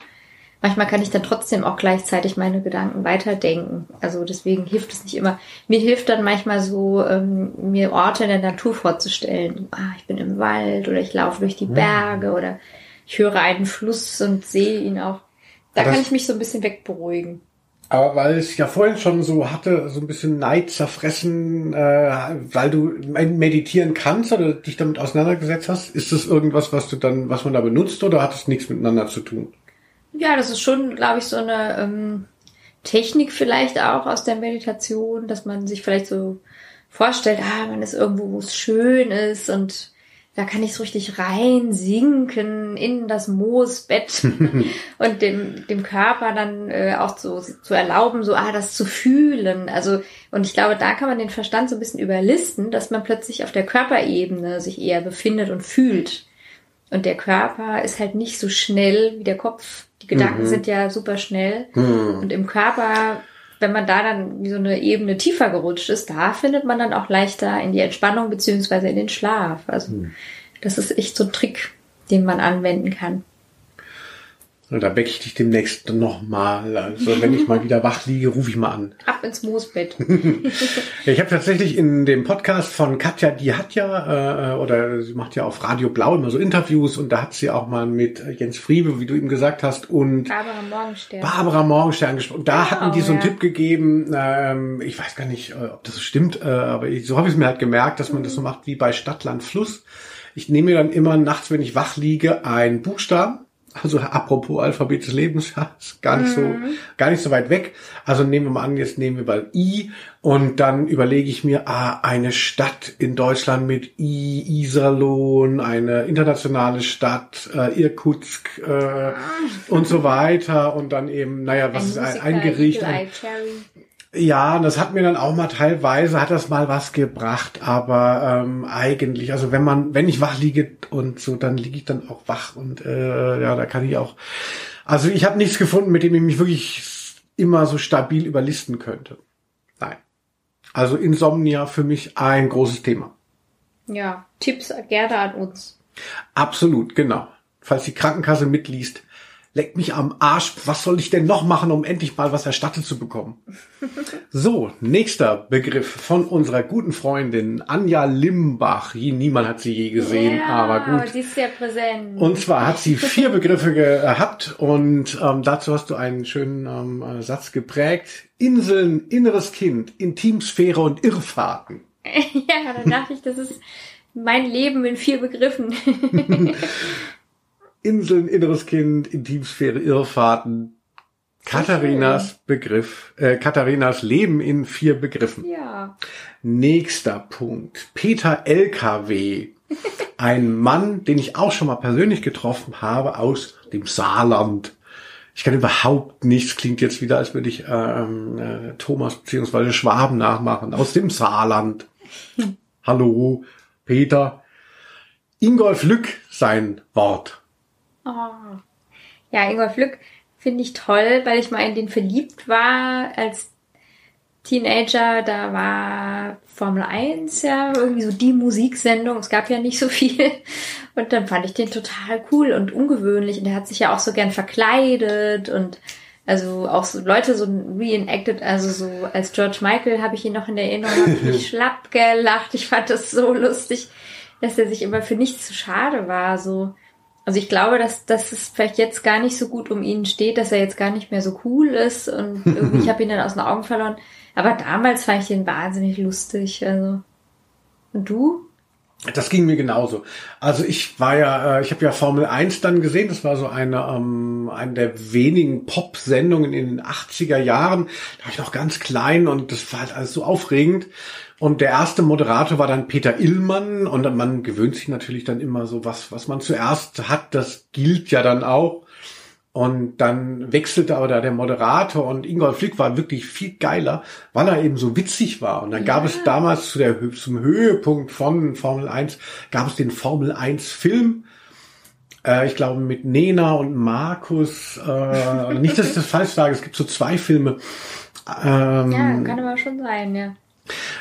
manchmal kann ich dann trotzdem auch gleichzeitig meine Gedanken weiterdenken. Also deswegen hilft es nicht immer. Mir hilft dann manchmal so, ähm, mir Orte in der Natur vorzustellen. Ah, ich bin im Wald oder ich laufe durch die Berge oder ich höre einen Fluss und sehe ihn auch. Da Das- kann ich mich so ein bisschen wegberuhigen. Aber weil es ja vorhin schon so hatte, so ein bisschen Neid zerfressen, äh, weil du meditieren kannst oder dich damit auseinandergesetzt hast, ist das irgendwas, was du dann, was man da benutzt oder hat es nichts miteinander zu tun? Ja, das ist schon, glaube ich, so eine ähm, Technik vielleicht auch aus der Meditation, dass man sich vielleicht so vorstellt, ah, man ist irgendwo, wo es schön ist und da kann ich so richtig rein sinken in das Moosbett *laughs* und dem, dem Körper dann äh, auch so zu erlauben, so ah, das zu fühlen. Also, und ich glaube, da kann man den Verstand so ein bisschen überlisten, dass man plötzlich auf der Körperebene sich eher befindet und fühlt. Und der Körper ist halt nicht so schnell wie der Kopf. Die Gedanken sind ja super schnell. Und im Körper, wenn man da dann wie so eine Ebene tiefer gerutscht ist, da findet man dann auch leichter in die Entspannung beziehungsweise in den Schlaf. Also das ist echt so ein Trick, den man anwenden kann. Und da wecke ich dich demnächst nochmal. Also wenn ich mal wieder wach liege, rufe ich mal an. Ab ins Moosbett. Ja, *laughs* ich habe tatsächlich in dem Podcast von Katja, die hat ja, äh, oder sie macht ja auf Radio Blau immer so Interviews und da hat sie auch mal mit Jens Friebe, wie du ihm gesagt hast, und Barbara Morgenstern. Barbara Morgenstern gesprochen. Da Genau, hatten die so einen ja. Tipp gegeben, ähm, ich weiß gar nicht, äh, ob das so stimmt, äh, aber ich, so habe ich es mir halt gemerkt, dass man das so macht wie bei Stadtland Fluss. Ich nehme mir dann immer nachts, wenn ich wach liege, einen Buchstaben. Also apropos Alphabet des Lebens, gar nicht so, gar nicht so weit weg. Also nehmen wir mal an, jetzt nehmen wir mal I und dann überlege ich mir, ah, eine Stadt in Deutschland mit I, Iserlohn, eine internationale Stadt, äh, Irkutsk äh, und so weiter und dann eben, naja, was ist ein, ein Gericht? Ein. Ja, und das hat mir dann auch mal teilweise, hat das mal was gebracht, aber ähm, eigentlich, also wenn man, wenn ich wach liege und so, dann liege ich dann auch wach und äh, ja, da kann ich auch, also ich habe nichts gefunden, mit dem ich mich wirklich immer so stabil überlisten könnte. Nein. Also Insomnia für mich ein großes Thema. Ja, Tipps gerne an uns. Absolut, genau. Falls die Krankenkasse mitliest, leck mich am Arsch. Was soll ich denn noch machen, um endlich mal was erstattet zu bekommen? *laughs* So, nächster Begriff von unserer guten Freundin Anja Limbach. Niemand hat sie je gesehen, ja, aber gut. die ist sehr präsent. Und zwar hat sie vier Begriffe gehabt und ähm, dazu hast du einen schönen ähm, äh, Satz geprägt. Inseln, inneres Kind, Intimsphäre und Irrfahrten. *laughs* ja, dann dachte ich, das ist mein Leben in vier Begriffen. *laughs* Inseln, inneres Kind, Intimsphäre, Irrfahrten. Katharinas Begriff, äh, Katharinas Leben in vier Begriffen. ja. Nächster Punkt. Peter LKW. *laughs* Ein Mann, den ich auch schon mal persönlich getroffen habe aus dem Saarland. Ich kann überhaupt nichts, klingt jetzt wieder, als würde ich ähm, äh, Thomas beziehungsweise Schwaben nachmachen. Aus dem Saarland. Hallo, Peter. Ingolf Lück, sein Wort. Oh. Ja, Ingolf Lück finde ich toll, weil ich mal in den verliebt war als Teenager. Da war Formel 1 ja irgendwie so die Musiksendung. Es gab ja nicht so viel. Und dann fand ich den total cool und ungewöhnlich. Und der hat sich ja auch so gern verkleidet und also auch so Leute so reenacted, also so als George Michael habe ich ihn noch in Erinnerung, habe ich mich *laughs* schlapp gelacht. Ich fand das so lustig, dass er sich immer für nichts zu schade war. So, also ich glaube, dass, dass es vielleicht jetzt gar nicht so gut um ihn steht, dass er jetzt gar nicht mehr so cool ist und *laughs* irgendwie, ich habe ihn dann aus den Augen verloren. Aber damals fand ich ihn wahnsinnig lustig. Also. Und du? Das ging mir genauso. Also ich war ja, äh, ich habe ja Formel 1 dann gesehen. Das war so eine, ähm, eine der wenigen Pop-Sendungen in den 80er Jahren. Da war ich noch ganz klein und das war halt alles so aufregend. Und der erste Moderator war dann Peter Illmann und man gewöhnt sich natürlich dann immer so was, was man zuerst hat, das gilt ja dann auch. Und dann wechselte aber da der Moderator und Ingolf Lück war wirklich viel geiler, weil er eben so witzig war. Und dann gab es damals zu der, zum Höhepunkt von Formel 1, gab es den Formel 1 Film. Äh, ich glaube mit Nena und Markus. Äh, nicht, dass ich das falsch sage, es gibt so zwei Filme. *laughs* Ähm, Ja, kann aber schon sein, ja.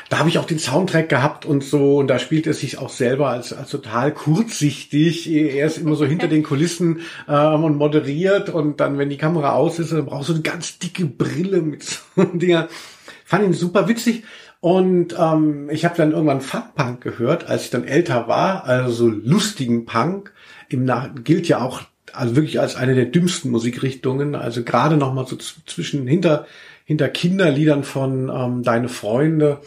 Da habe ich auch den Soundtrack gehabt und so, und da spielt er sich auch selber als, als total kurzsichtig. Er ist immer so hinter den Kulissen ähm, und moderiert und dann, wenn die Kamera aus ist, dann braucht so eine ganz dicke Brille mit so *laughs* Dinger. Fand ihn super witzig. Und ähm, ich habe dann irgendwann Fun-Punk gehört, als ich dann älter war, also so lustigen Punk. Im Nach gilt ja auch also wirklich als eine der dümmsten Musikrichtungen. Also gerade noch mal so zwischen hinter hinter Kinderliedern von ähm, Deine Freunde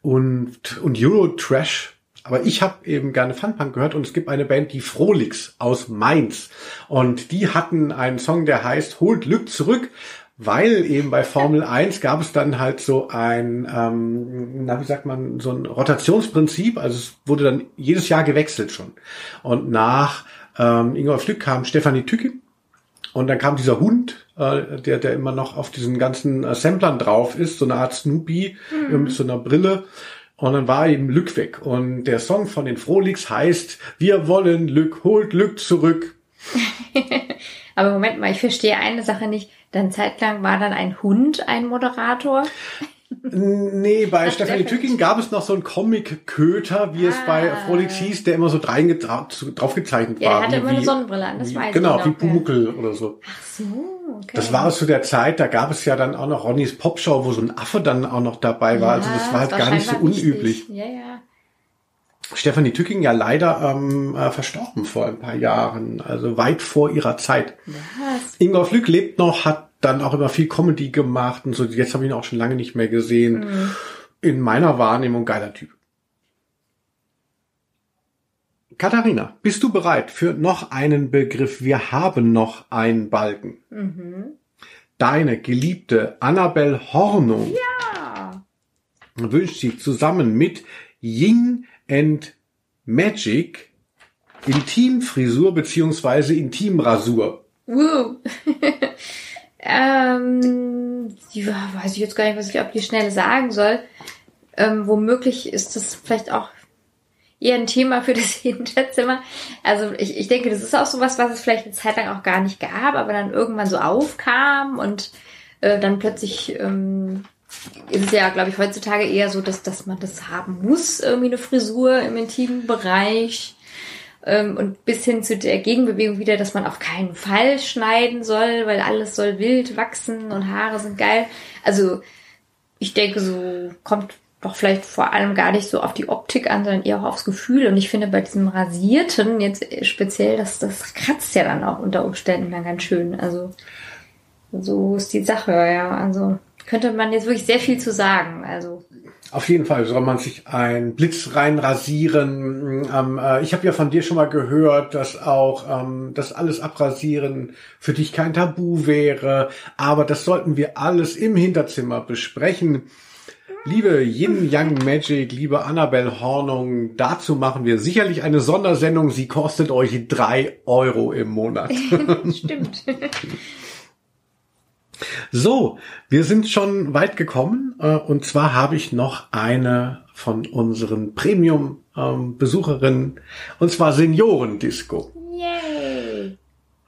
und und Euro Trash. Aber ich habe eben gerne Funpunk gehört und es gibt eine Band, die Frolix aus Mainz. Und die hatten einen Song, der heißt Holt Glück zurück weil eben bei Formel 1 gab es dann halt so ein, ähm, na wie sagt man, so ein Rotationsprinzip, also es wurde dann jedes Jahr gewechselt schon. Und nach ähm, Ingolf Flück kam Stefanie Tücke und dann kam dieser Hund, äh, der, der immer noch auf diesen ganzen äh, Samplern drauf ist, so eine Art Snoopy mhm. mit so einer Brille. Und dann war eben Lück weg. Und der Song von den Frolix heißt, wir wollen Lück, holt Lück zurück. *laughs* Aber Moment mal, ich verstehe eine Sache nicht. Dann zeitlang war dann ein Hund ein Moderator. Nee, bei Ach, Stefanie Tücking gab es noch so einen Comic-Köter, wie ah. es bei Frolix hieß, der immer so drauf gezeichnet ja, war. Er hatte immer eine Sonnenbrille an, das wie, weiß genau, ich Genau, wie Pumuckel oder so. Ach so, okay. Das war zu der Zeit, da gab es ja dann auch noch Ronnys Popshow, wo so ein Affe dann auch noch dabei war. Ja, also das war halt gar nicht so unüblich. Ja, ja. Stefanie Tücking ja leider ähm, äh, verstorben vor ein paar Jahren, also weit vor ihrer Zeit. Was? Ingolf Lück lebt noch, hat dann auch immer viel Comedy gemacht und so. Jetzt habe ich ihn auch schon lange nicht mehr gesehen. Mhm. In meiner Wahrnehmung geiler Typ. Katharina, bist du bereit für noch einen Begriff? Wir haben noch einen Balken. Mhm. Deine geliebte Annabel Hornung ja. wünscht sich zusammen mit Ying and Magic Intimfrisur beziehungsweise Intimrasur. Woo. *laughs* ähm, ja, weiß ich jetzt gar nicht, was ich auf die Schnelle sagen soll. Ähm, womöglich ist das vielleicht auch eher ein Thema für das *laughs* Hinterzimmer. Also ich, ich denke, das ist auch sowas, was es vielleicht eine Zeit lang auch gar nicht gab, aber dann irgendwann so aufkam und äh, dann plötzlich ähm, ist es ja, glaube ich, heutzutage eher so, dass, dass man das haben muss, irgendwie eine Frisur im intimen Bereich. Ähm, und bis hin zu der Gegenbewegung wieder, dass man auf keinen Fall schneiden soll, weil alles soll wild wachsen und Haare sind geil. Also ich denke, so kommt doch vielleicht vor allem gar nicht so auf die Optik an, sondern eher auch aufs Gefühl. Und ich finde bei diesem Rasierten jetzt speziell, dass das kratzt ja dann auch unter Umständen dann ganz schön. Also so ist die Sache, ja. Also könnte man jetzt wirklich sehr viel zu sagen. Also auf jeden Fall soll man sich ein Blitz reinrasieren. Ähm, äh, ich habe ja von dir schon mal gehört, dass auch ähm, das alles abrasieren für dich kein Tabu wäre. Aber das sollten wir alles im Hinterzimmer besprechen. Liebe Yin Yang Magic, liebe Annabelle Hornung, dazu machen wir sicherlich eine Sondersendung. Sie kostet euch drei Euro im Monat. *laughs* Stimmt. So, wir sind schon weit gekommen äh, und zwar habe ich noch eine von unseren Premium-Besucherinnen und zwar Seniorendisco. Yay!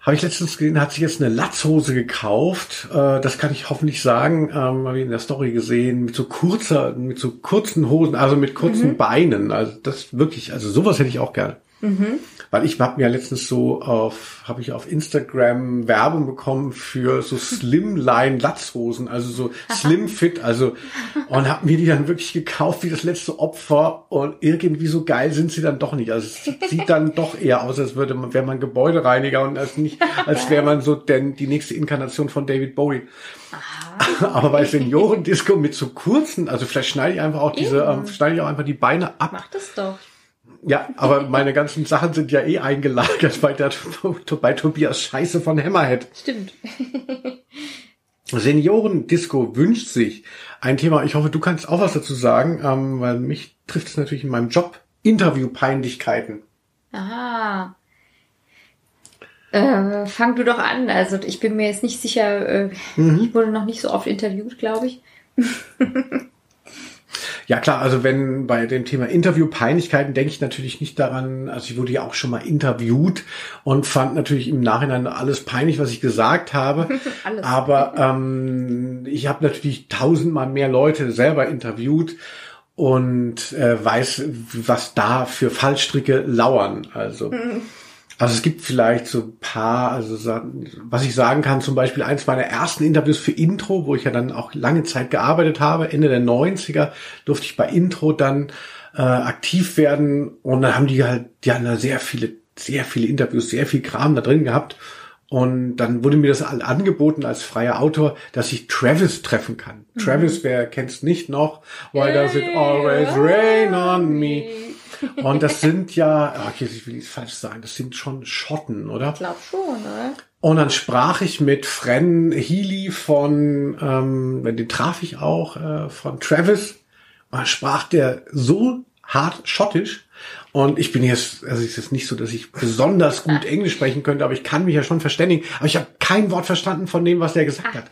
Habe ich letztens gesehen, hat sich jetzt eine Latzhose gekauft. Äh, das kann ich hoffentlich sagen. Ähm, habe ich in der Story gesehen mit so kurzer, mit so kurzen Hosen, also mit kurzen mhm. Beinen. Also das wirklich, also sowas hätte ich auch gerne. Mhm. Weil ich habe mir letztens so auf, habe ich auf Instagram Werbung bekommen für so Slimline Latzhosen, also so *laughs* Slim Fit, also und habe mir die dann wirklich gekauft wie das letzte Opfer und irgendwie so geil sind sie dann doch nicht. Also es sieht dann *laughs* doch eher aus, als würde man, wäre man Gebäudereiniger und als nicht, als wäre man so denn die nächste Inkarnation von David Bowie. Aha. *laughs* Aber bei Seniorendisco mit so kurzen, also vielleicht schneide ich einfach auch diese, ähm, schneide ich auch einfach die Beine ab. Mach das doch. Ja, aber meine ganzen Sachen sind ja eh eingelagert bei, der, bei Tobias Scheiße von Hammerhead. Stimmt. Seniorendisco wünscht sich ein Thema. Ich hoffe, du kannst auch was dazu sagen, ähm, weil mich trifft es natürlich in meinem Job. Interviewpeinlichkeiten. Aha. Äh, fang du doch an. Also ich bin mir jetzt nicht sicher, äh, mhm. ich wurde noch nicht so oft interviewt, glaube ich. *laughs* Ja klar, also wenn bei dem Thema Interviewpeinlichkeiten denke ich natürlich nicht daran, also ich wurde ja auch schon mal interviewt und fand natürlich im Nachhinein alles peinlich, was ich gesagt habe. *laughs* Aber ähm, ich habe natürlich tausendmal mehr Leute selber interviewt und äh, weiß, was da für Fallstricke lauern. Also. *laughs* Also es gibt vielleicht so ein paar, also was ich sagen kann, zum Beispiel eins meiner ersten Interviews für Intro, wo ich ja dann auch lange Zeit gearbeitet habe, Ende der 90er durfte ich bei Intro dann äh, aktiv werden und dann haben die halt, die haben da sehr viele sehr viele Interviews, sehr viel Kram da drin gehabt. Und dann wurde mir das angeboten als freier Autor, dass ich Travis treffen kann. Mhm. Travis, wer kennt's nicht noch? Why does it always rain on me? Und das sind ja, okay, ich will nicht falsch sagen, das sind schon Schotten, oder? Ich glaube schon, oder? Und dann sprach ich mit Fren Healy von, ähm, den traf ich auch, äh, von Travis. Und dann sprach der so hart schottisch, und ich bin jetzt, also es ist nicht so, dass ich besonders gut Englisch sprechen könnte, aber ich kann mich ja schon verständigen. Aber ich habe kein Wort verstanden von dem, was der gesagt Ach, hat.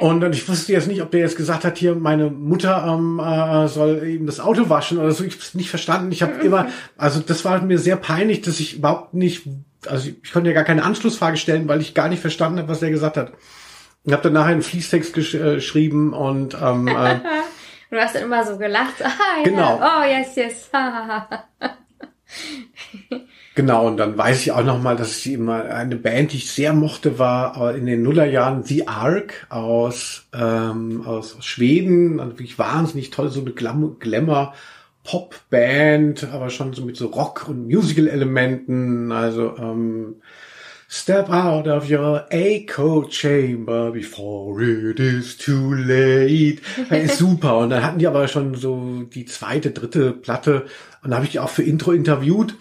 Und ich wusste jetzt nicht, ob der jetzt gesagt hat, hier meine Mutter ähm, äh, soll eben das Auto waschen oder so. Ich habe es nicht verstanden. Ich habe *laughs* immer, also das war mir sehr peinlich, dass ich überhaupt nicht, also ich konnte ja gar keine Anschlussfrage stellen, weil ich gar nicht verstanden habe, was der gesagt hat. Ich habe dann nachher einen Fließtext gesch äh, geschrieben und ähm, äh, *laughs* Du hast dann immer so gelacht. Ah, ja. Genau. Oh, yes, yes. *laughs* genau, und dann weiß ich auch noch mal, dass ich immer eine Band, die ich sehr mochte, war in den Nullerjahren The Ark aus, ähm, aus Schweden. Also wirklich wahnsinnig toll, so eine Glam Glamour. Pop-Band, aber schon so mit so Rock- und Musical-Elementen. Also ähm, Step out of your echo chamber before it is too late. *laughs* ist super. Und dann hatten die aber schon so die zweite, dritte Platte. Und da habe ich die auch für Intro interviewt.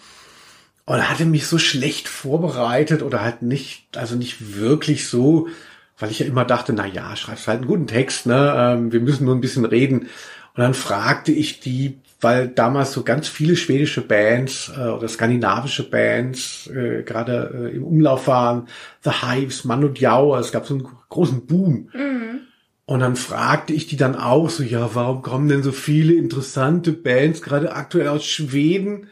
Und hatte mich so schlecht vorbereitet oder halt nicht, also nicht wirklich so, weil ich ja immer dachte, na ja, schreibst halt einen guten Text, ne? Ähm, wir müssen nur ein bisschen reden. Und dann fragte ich die weil damals so ganz viele schwedische Bands äh, oder skandinavische Bands äh, gerade äh, im Umlauf waren. The Hives, Manu Diao, es gab so einen großen Boom. Mhm. Und dann fragte ich die dann auch so, ja, warum kommen denn so viele interessante Bands gerade aktuell aus Schweden?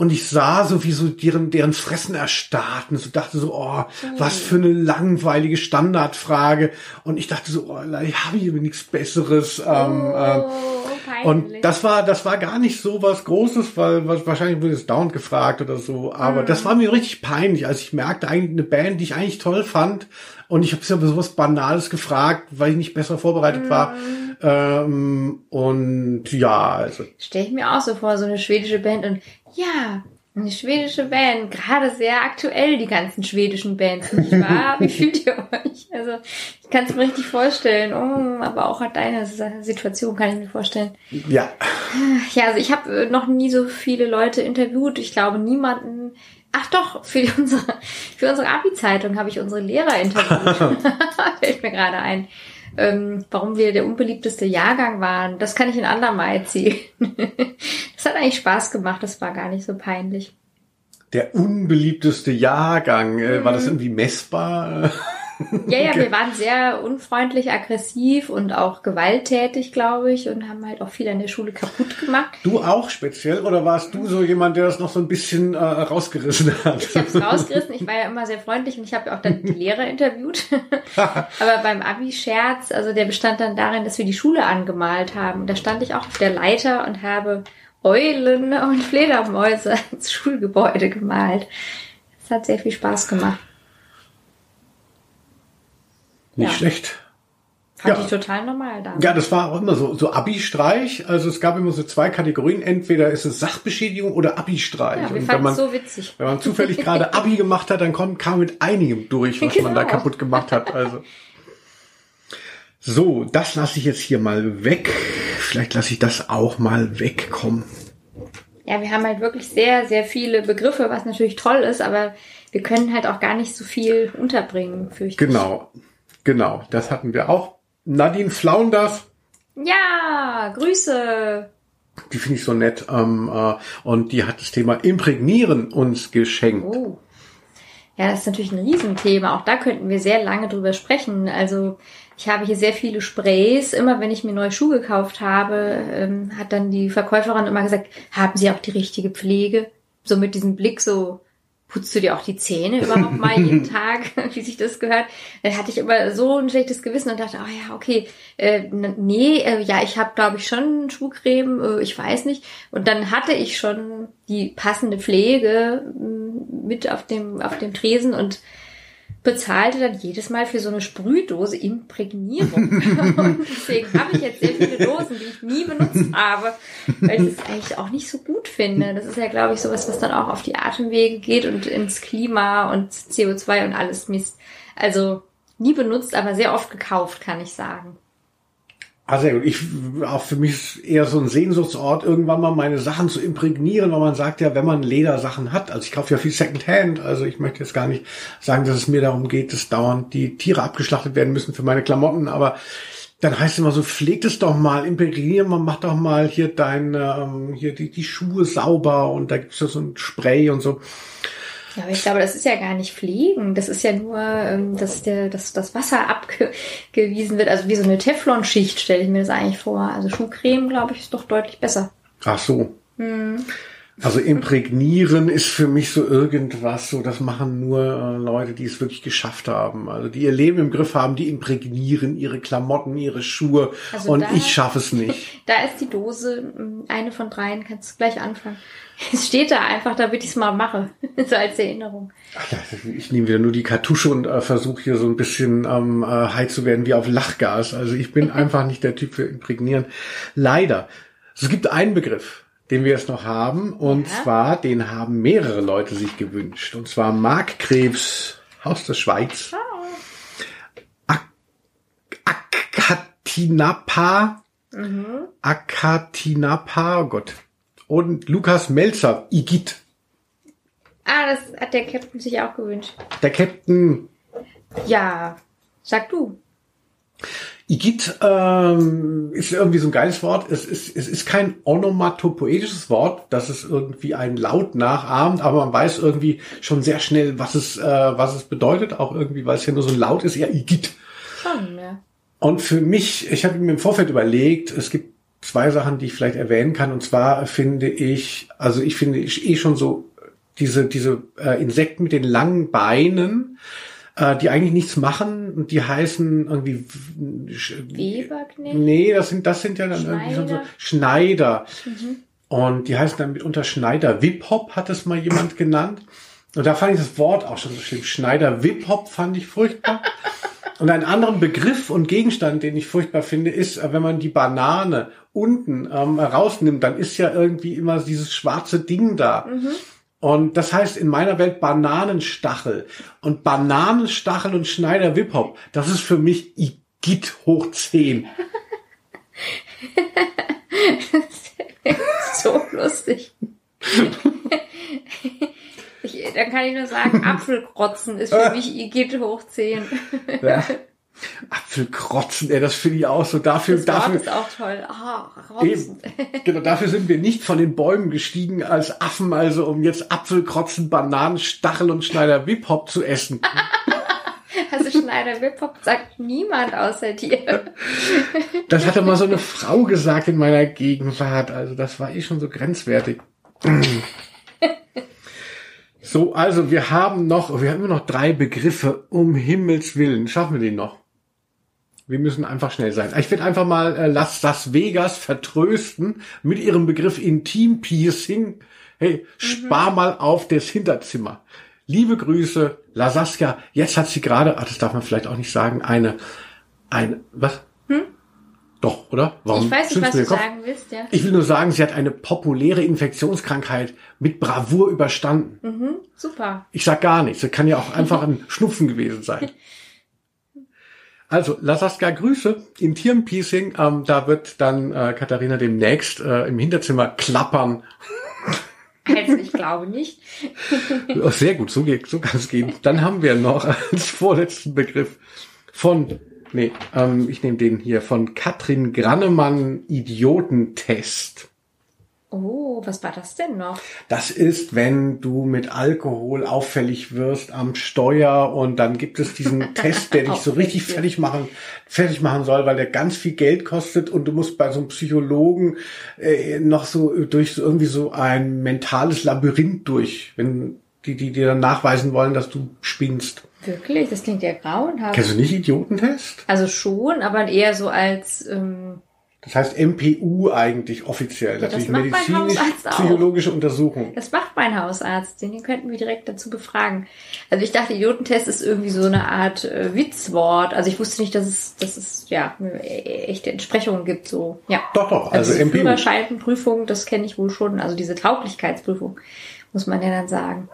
Und ich sah so, wie so deren, deren Fressen erstarrten. So dachte so, oh, was für eine langweilige Standardfrage. Und ich dachte so, oh, ich habe hier nichts Besseres. Ähm, äh, und das war, das war gar nicht so was Großes, weil wahrscheinlich wurde es dauernd gefragt oder so. Aber mhm. das war mir richtig peinlich, als ich merkte, eigentlich eine Band, die ich eigentlich toll fand. Und ich habe ja sowas Banales gefragt, weil ich nicht besser vorbereitet mhm. war. Ähm, und ja, also. Stell ich mir auch so vor, so eine schwedische Band und ja, eine schwedische Band, gerade sehr aktuell, die ganzen schwedischen Bands, nicht wahr? *laughs* Wie fühlt ihr euch? Also, ich kann es mir richtig vorstellen. Oh, aber auch deine Situation kann ich mir vorstellen. Ja. Ja, also ich habe äh, noch nie so viele Leute interviewt. Ich glaube, niemanden. Ach doch, für unsere, für unsere Abi-Zeitung habe ich unsere Lehrer interviewt. *laughs* *laughs* Fällt mir gerade ein ähm, warum wir der unbeliebteste Jahrgang waren. Das kann ich in andermal erzählen. *laughs* das hat eigentlich Spaß gemacht, das war gar nicht so peinlich. Der unbeliebteste Jahrgang, äh, war das mhm. irgendwie messbar? Ja, ja, wir waren sehr unfreundlich, aggressiv und auch gewalttätig, glaube ich, und haben halt auch viel an der Schule kaputt gemacht. Du auch speziell oder warst du so jemand, der das noch so ein bisschen äh, rausgerissen hat? Ich habe es rausgerissen. Ich war ja immer sehr freundlich und ich habe ja auch dann die *laughs* Lehrer interviewt. *laughs* Aber beim Abi-Scherz, also der bestand dann darin, dass wir die Schule angemalt haben. Da stand ich auch auf der Leiter und habe Eulen und Fledermäuse *laughs* ins Schulgebäude gemalt. Das hat sehr viel Spaß gemacht. Nicht ja. schlecht. Fand ja. ich total normal da. Ja, das war auch immer so, so Abi-Streich. Also es gab immer so zwei Kategorien. Entweder ist es Sachbeschädigung oder Abi-Streich. Ja, wir und wenn man, so witzig. Wenn man zufällig gerade *laughs* Abi gemacht hat, dann kommt, kam mit einigem durch, was genau. man da genau. kaputt gemacht hat. Also. So, das lasse ich jetzt hier mal weg. Vielleicht lasse ich das auch mal wegkommen. Ja, wir haben halt wirklich sehr, sehr viele Begriffe, was natürlich toll ist, aber wir können halt auch gar nicht so viel unterbringen, fürchte ich. Genau. Genau, das hatten wir auch. Nadine Flaunders. Ja, Grüße. Die finde ich so nett. Ähm, äh, und die hat das Thema Imprägnieren uns geschenkt. Oh. Ja, das ist natürlich ein Riesenthema. Auch da könnten wir sehr lange drüber sprechen. Also ich habe hier sehr viele Sprays. Immer wenn ich mir neue Schuhe gekauft habe, ähm, hat dann die Verkäuferin immer gesagt, haben Sie auch die richtige Pflege? So mit diesem Blick so, putzt du dir auch die Zähne überhaupt mal jeden *laughs* Tag, *laughs* wie sich das gehört? Dann hatte ich immer so ein schlechtes Gewissen und dachte, oh ja, okay, äh, nee, äh, ja, ich habe, glaube ich, schon Schuhcreme, äh, ich weiß nicht. Und dann hatte ich schon die passende Pflege mit auf dem, auf dem Tresen und bezahlte dann jedes Mal für so eine Sprühdose Imprägnierung. *laughs* und deswegen habe ich jetzt sehr viele Dosen, die ich nie benutzt habe, weil ich es eigentlich auch nicht so gut finde. Das ist ja, glaube ich, sowas, was dann auch auf die Atemwege geht und ins Klima und CO2 und alles Mist. Also nie benutzt, aber sehr oft gekauft, kann ich sagen. Ah, sehr gut. Ich, auch für mich ist eher so ein Sehnsuchtsort, irgendwann mal meine Sachen zu imprägnieren, weil man sagt ja, wenn man Ledersachen hat, also ich kaufe ja viel Secondhand, also ich möchte jetzt gar nicht sagen, dass es mir darum geht, dass dauernd die Tiere abgeschlachtet werden müssen für meine Klamotten, aber dann heißt es immer so, pflegt es doch mal, imprägnieren mal, mach doch mal hier deine, ähm, hier die, die Schuhe sauber und da gibt's ja so ein Spray und so. Ja, aber ich glaube, das ist ja gar nicht Fliegen. Das ist ja nur, ähm, dass, der, dass das Wasser abgewiesen wird. Also wie so eine Teflonschicht stelle ich mir das eigentlich vor. Also Schuhcreme, glaube ich, ist doch deutlich besser. Ach so. Hm. Also imprägnieren ist für mich so irgendwas, so das machen nur äh, Leute, die es wirklich geschafft haben. Also die ihr Leben im Griff haben, die imprägnieren ihre Klamotten, ihre Schuhe also und da, ich schaffe es nicht. *laughs* Da ist die Dose hm, eine von dreien, kannst du gleich anfangen. Es steht da einfach, damit ich es mal mache, *laughs* so als Erinnerung. Ach, ich nehme wieder nur die Kartusche und äh, versuche hier so ein bisschen ähm, äh, high zu werden wie auf Lachgas. Also ich bin *laughs* einfach nicht der Typ für Imprägnieren. Leider. Es gibt einen Begriff, den wir jetzt noch haben. Und ja. zwar, den haben mehrere Leute sich gewünscht. Und zwar Markkrebs aus der Schweiz. Oh. Akatinapa. Mhm. Akatinapa, oh Gott. Und Lukas Melzer, Igit. Ah, das hat der Captain sich auch gewünscht. Der Captain. Ja, sag du. Igit ähm, ist irgendwie so ein geiles Wort. Es ist, es ist kein onomatopoetisches Wort, dass es irgendwie einen Laut nachahmt, aber man weiß irgendwie schon sehr schnell, was es, äh, was es bedeutet, auch irgendwie, weil es ja nur so ein Laut ist, ja, Igit. Schon, ja. Und für mich, ich habe mir im Vorfeld überlegt, es gibt zwei Sachen, die ich vielleicht erwähnen kann. Und zwar finde ich, also ich finde ich eh schon so diese, diese äh, Insekten mit den langen Beinen, äh, die eigentlich nichts machen und die heißen irgendwie Weberknecht? Nee, das sind das sind ja dann Schneider. irgendwie schon so Schneider. Mhm. Und die heißen dann mitunter Schneider Wip-Hop, hat es mal jemand genannt. Und da fand ich das Wort auch schon so schlimm. Schneider Wip-Hop fand ich furchtbar. *laughs* Und einen anderen Begriff und Gegenstand, den ich furchtbar finde, ist, äh, wenn man die Banane unten ähm, rausnimmt, dann ist ja irgendwie immer dieses schwarze Ding da. Mhm. Und das heißt in meiner Welt Bananenstachel. Und Bananenstachel und Schneider Wip-Hop, das ist für mich Igitt hoch 10. *laughs* so lustig. Ich, dann kann ich nur sagen, Apfelkrotzen ist für *laughs* mich Igitt hoch 10. Ja. *laughs* Apfelkrotzen, ey, das finde ich auch so. Dafür, das dafür ist auch toll. Oh, eben, genau, dafür sind wir nicht von den Bäumen gestiegen als Affen, also um jetzt Apfelkrotzen, Bananen, Stachel und Schneider Wip-Hop zu essen. *laughs* Also Schneider Wip-Hop sagt niemand außer dir. *laughs* Das hatte mal so eine Frau gesagt in meiner Gegenwart. Also das war eh schon so grenzwertig. So, also wir haben noch, wir haben immer noch drei Begriffe. Um Himmels Willen. Schaffen wir den noch? Wir müssen einfach schnell sein. Ich werde einfach mal äh, Las, Las Vegas vertrösten mit ihrem Begriff Intim Piercing. Hey, spar mhm. mal auf das Hinterzimmer. Liebe Grüße, La Saskia. Jetzt hat sie gerade, ach, das darf man vielleicht auch nicht sagen, eine, eine, was? Hm? Doch, oder? Warum ich weiß nicht, was du sagen willst, ja. Ich will nur sagen, sie hat eine populäre Infektionskrankheit mit Bravour überstanden. Mhm, super. Ich sag gar nichts. Das kann ja auch einfach ein Schnupfen gewesen sein. *laughs* Also, Lasaskia Grüße im Tierpiecing. Ähm, da wird dann äh, Katharina demnächst äh, im Hinterzimmer klappern. Also, ich glaube nicht. sehr gut, so, geht, so kann es gehen. Dann haben wir noch *laughs* als vorletzten Begriff von, nee, ähm, ich nehme den hier, von Katrin Grannemann Idiotentest. Oh, was war das denn noch? Das ist, wenn du mit Alkohol auffällig wirst am Steuer und dann gibt es diesen *laughs* Test, der dich so richtig fertig machen, fertig machen soll, weil der ganz viel Geld kostet und du musst bei so einem Psychologen äh, noch so durch so irgendwie so ein mentales Labyrinth durch, wenn die, die dir dann nachweisen wollen, dass du spinnst. Wirklich? Das klingt ja grauenhaft. Kennst du nicht Idiotentest? Also schon, aber eher so als ähm Das heißt MPU eigentlich offiziell. Ja, das Natürlich macht mein Hausarzt auch. medizinisch-psychologische Untersuchung. Das macht mein Hausarzt, den könnten wir direkt dazu befragen. Also ich dachte, Idiotentest ist irgendwie so eine Art äh, Witzwort. Also ich wusste nicht, dass es, dass es ja eine echte Entsprechung gibt. So ja. Doch, doch. Also, Also, also MPU. Führerscheinprüfung, das kenne ich wohl schon. Also diese Tauglichkeitsprüfung muss man ja dann sagen.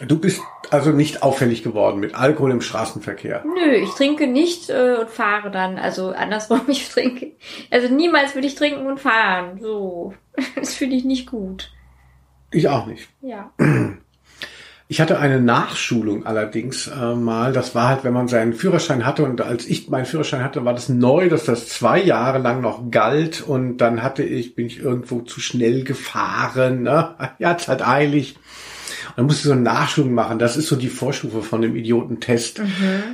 Du bist also nicht auffällig geworden mit Alkohol im Straßenverkehr. Nö, ich trinke nicht äh, und fahre dann. Also andersrum, *laughs* ich trinke. Also niemals würde ich trinken und fahren. So, *laughs* das finde ich nicht gut. Ich auch nicht. Ja. *clears throat* Ich hatte eine Nachschulung allerdings äh, mal. Das war halt, wenn man seinen Führerschein hatte und als ich meinen Führerschein hatte, war das neu, dass das zwei Jahre lang noch galt und dann hatte ich, bin ich irgendwo zu schnell gefahren. Ne? *laughs* Ja, hat's halt eilig. Dann musste ich so eine Nachschulung machen. Das ist so die Vorstufe von dem Idiotentest.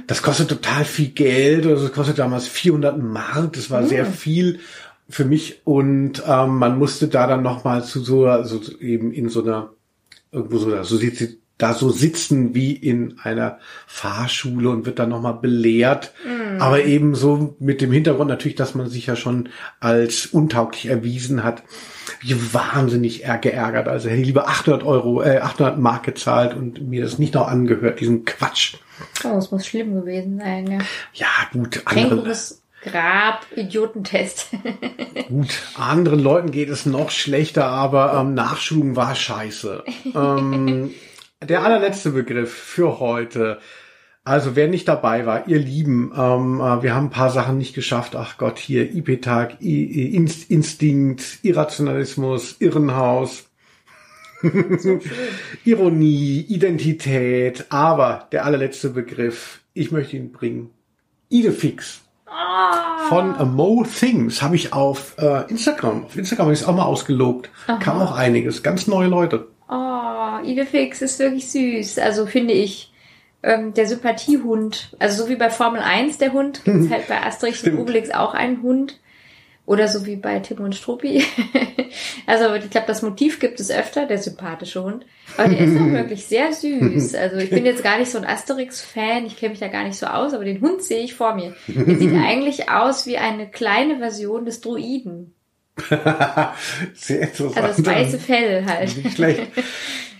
Das kostet total viel Geld. Also das kostet damals 400 Mark. Das war sehr viel für mich und ähm, man musste da dann noch mal zu so also eben in so einer irgendwo so, so sitzt, da so sitzen wie in einer Fahrschule und wird dann nochmal belehrt. Aber eben so mit dem Hintergrund natürlich, dass man sich ja schon als untauglich erwiesen hat. Wie wahnsinnig geärgert. Also hätte ich lieber 800 Euro, äh, 800 Mark gezahlt und mir das nicht noch angehört, diesen Quatsch. Oh, das muss schlimm gewesen sein, ja. Ja, gut, andere, Grab, Idiotentest. *laughs* gut, anderen Leuten geht es noch schlechter, aber ähm, Nachschulung war scheiße. ähm, der allerletzte Begriff für heute. Also wer nicht dabei war, ihr Lieben, ähm, äh, wir haben ein paar Sachen nicht geschafft. Ach Gott, hier IP-Tag, Inst Instinkt, Irrationalismus, Irrenhaus, *laughs* Ironie, Identität. Aber der allerletzte Begriff, ich möchte ihn bringen. Idefix Ah, von Mo Things habe ich auf äh, Instagram. Auf Instagram habe ich es auch mal ausgelobt. Kam auch einiges. Ganz neue Leute. oh, Idefix ist wirklich süß. Also finde ich. Ähm, der Sympathiehund. Also so wie bei Formel 1 der Hund, *laughs* gibt's halt bei Asterix und. Obelix auch einen Hund. Oder so wie bei Tim und Struppi. *laughs* also ich glaube, das Motiv gibt es öfter, der sympathische Hund. Aber der ist auch *laughs* wirklich sehr süß. Also ich bin jetzt gar nicht so ein Asterix-Fan, ich kenne mich da gar nicht so aus, aber den Hund sehe ich vor mir. Der sieht eigentlich aus wie eine kleine Version des Druiden. *laughs* Sehr interessant. Also das weiße Fell halt. Nicht schlecht. *laughs*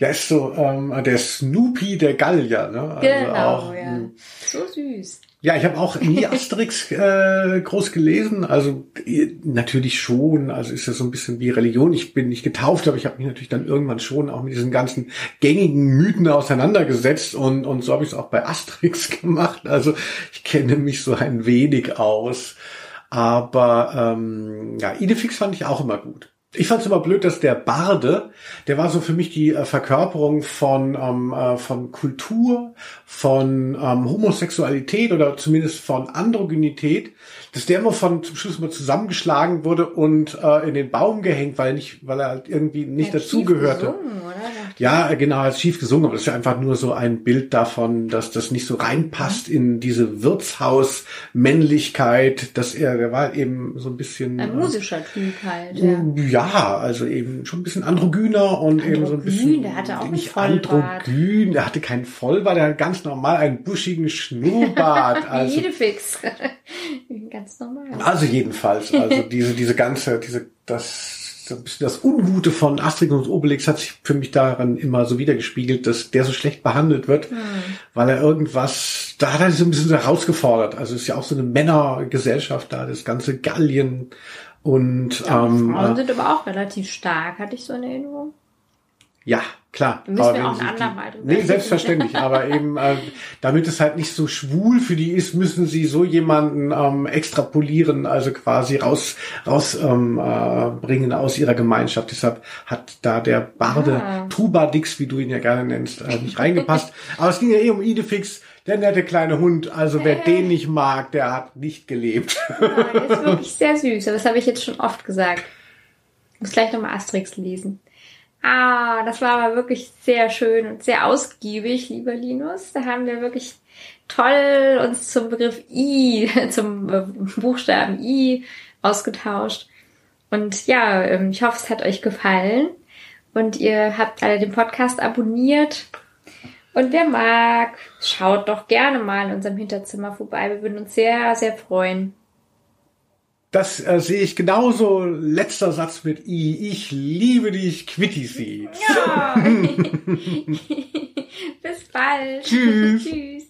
Ja, ist so ähm, der Snoopy der Gallier. Ne? Also Genau, auch, ja. mh. So süß. Ja, ich habe auch nie *laughs* Asterix äh, groß gelesen. Also eh, natürlich schon. Also ist das so ein bisschen wie Religion. Ich bin nicht getauft, aber ich habe mich natürlich dann irgendwann schon auch mit diesen ganzen gängigen Mythen auseinandergesetzt und und so habe ich es auch bei Asterix gemacht. Also ich kenne mich so ein wenig aus. Aber ähm, ja, Idefix fand ich auch immer gut. Ich fand es immer blöd, dass der Barde, der war so für mich die äh, Verkörperung von ähm, äh, von Kultur, von ähm, Homosexualität oder zumindest von Androgynität, dass der immer von zum Schluss mal zusammengeschlagen wurde und äh, in den Baum gehängt, weil er nicht, weil er halt irgendwie nicht Hat dazugehörte. Ja, genau, er hat schief gesungen, aber das ist ja einfach nur so ein Bild davon, dass das nicht so reinpasst in diese Wirtshaus-Männlichkeit, dass er, der war eben so ein bisschen. Ein äh, musischer Typ halt, ja. ja, also eben schon ein bisschen androgyner und eben so ein Androgyn, bisschen. der hatte auch nicht Vollbart. androgyn, der hatte keinen Vollbart, der hat ganz normal einen buschigen Schnurrbart. *laughs* Also, jede Fix. *laughs* Ganz normal. also jedenfalls, also diese, diese ganze, diese, das, so ein bisschen das Ungute von Asterix und Obelix hat sich für mich daran immer so wiedergespiegelt, dass der so schlecht behandelt wird, Hm. weil er irgendwas, da hat er sich so ein bisschen herausgefordert. Also es ist ja auch so eine Männergesellschaft da, das ganze Gallien und ähm, Frauen äh, sind aber auch relativ stark, hatte ich so in Erinnerung. Ja, klar. Müssen Aber wir auch ein andermal drüber Nee, selbstverständlich. aber eben, äh, damit es halt nicht so schwul für die ist, müssen sie so jemanden ähm, extrapolieren, also quasi raus, raus ähm, äh, bringen aus ihrer Gemeinschaft. Deshalb hat da der Barde Ah. Trubadix, wie du ihn ja gerne nennst, äh, nicht reingepasst. *laughs* aber es ging ja eh um Idefix, der nette kleine Hund. Also wer den nicht mag, der hat nicht gelebt. Ja, der ist *laughs* wirklich sehr süß, aber das habe ich jetzt schon oft gesagt. Ich muss gleich nochmal Asterix lesen. Ah, das war aber wirklich sehr schön und sehr ausgiebig, lieber Linus. Da haben wir wirklich toll uns zum Begriff I, *laughs* zum äh, Buchstaben I ausgetauscht. Und ja, ähm, ich hoffe, es hat euch gefallen. Und ihr habt alle den Podcast abonniert. Und wer mag, schaut doch gerne mal in unserem Hinterzimmer vorbei. Wir würden uns sehr, sehr freuen. Das äh, sehe ich genauso. Letzter Satz mit I. Ich liebe dich, Quitty Seeds. Ja. *laughs* *laughs* Bis bald. Tschüss. *laughs* Tschüss.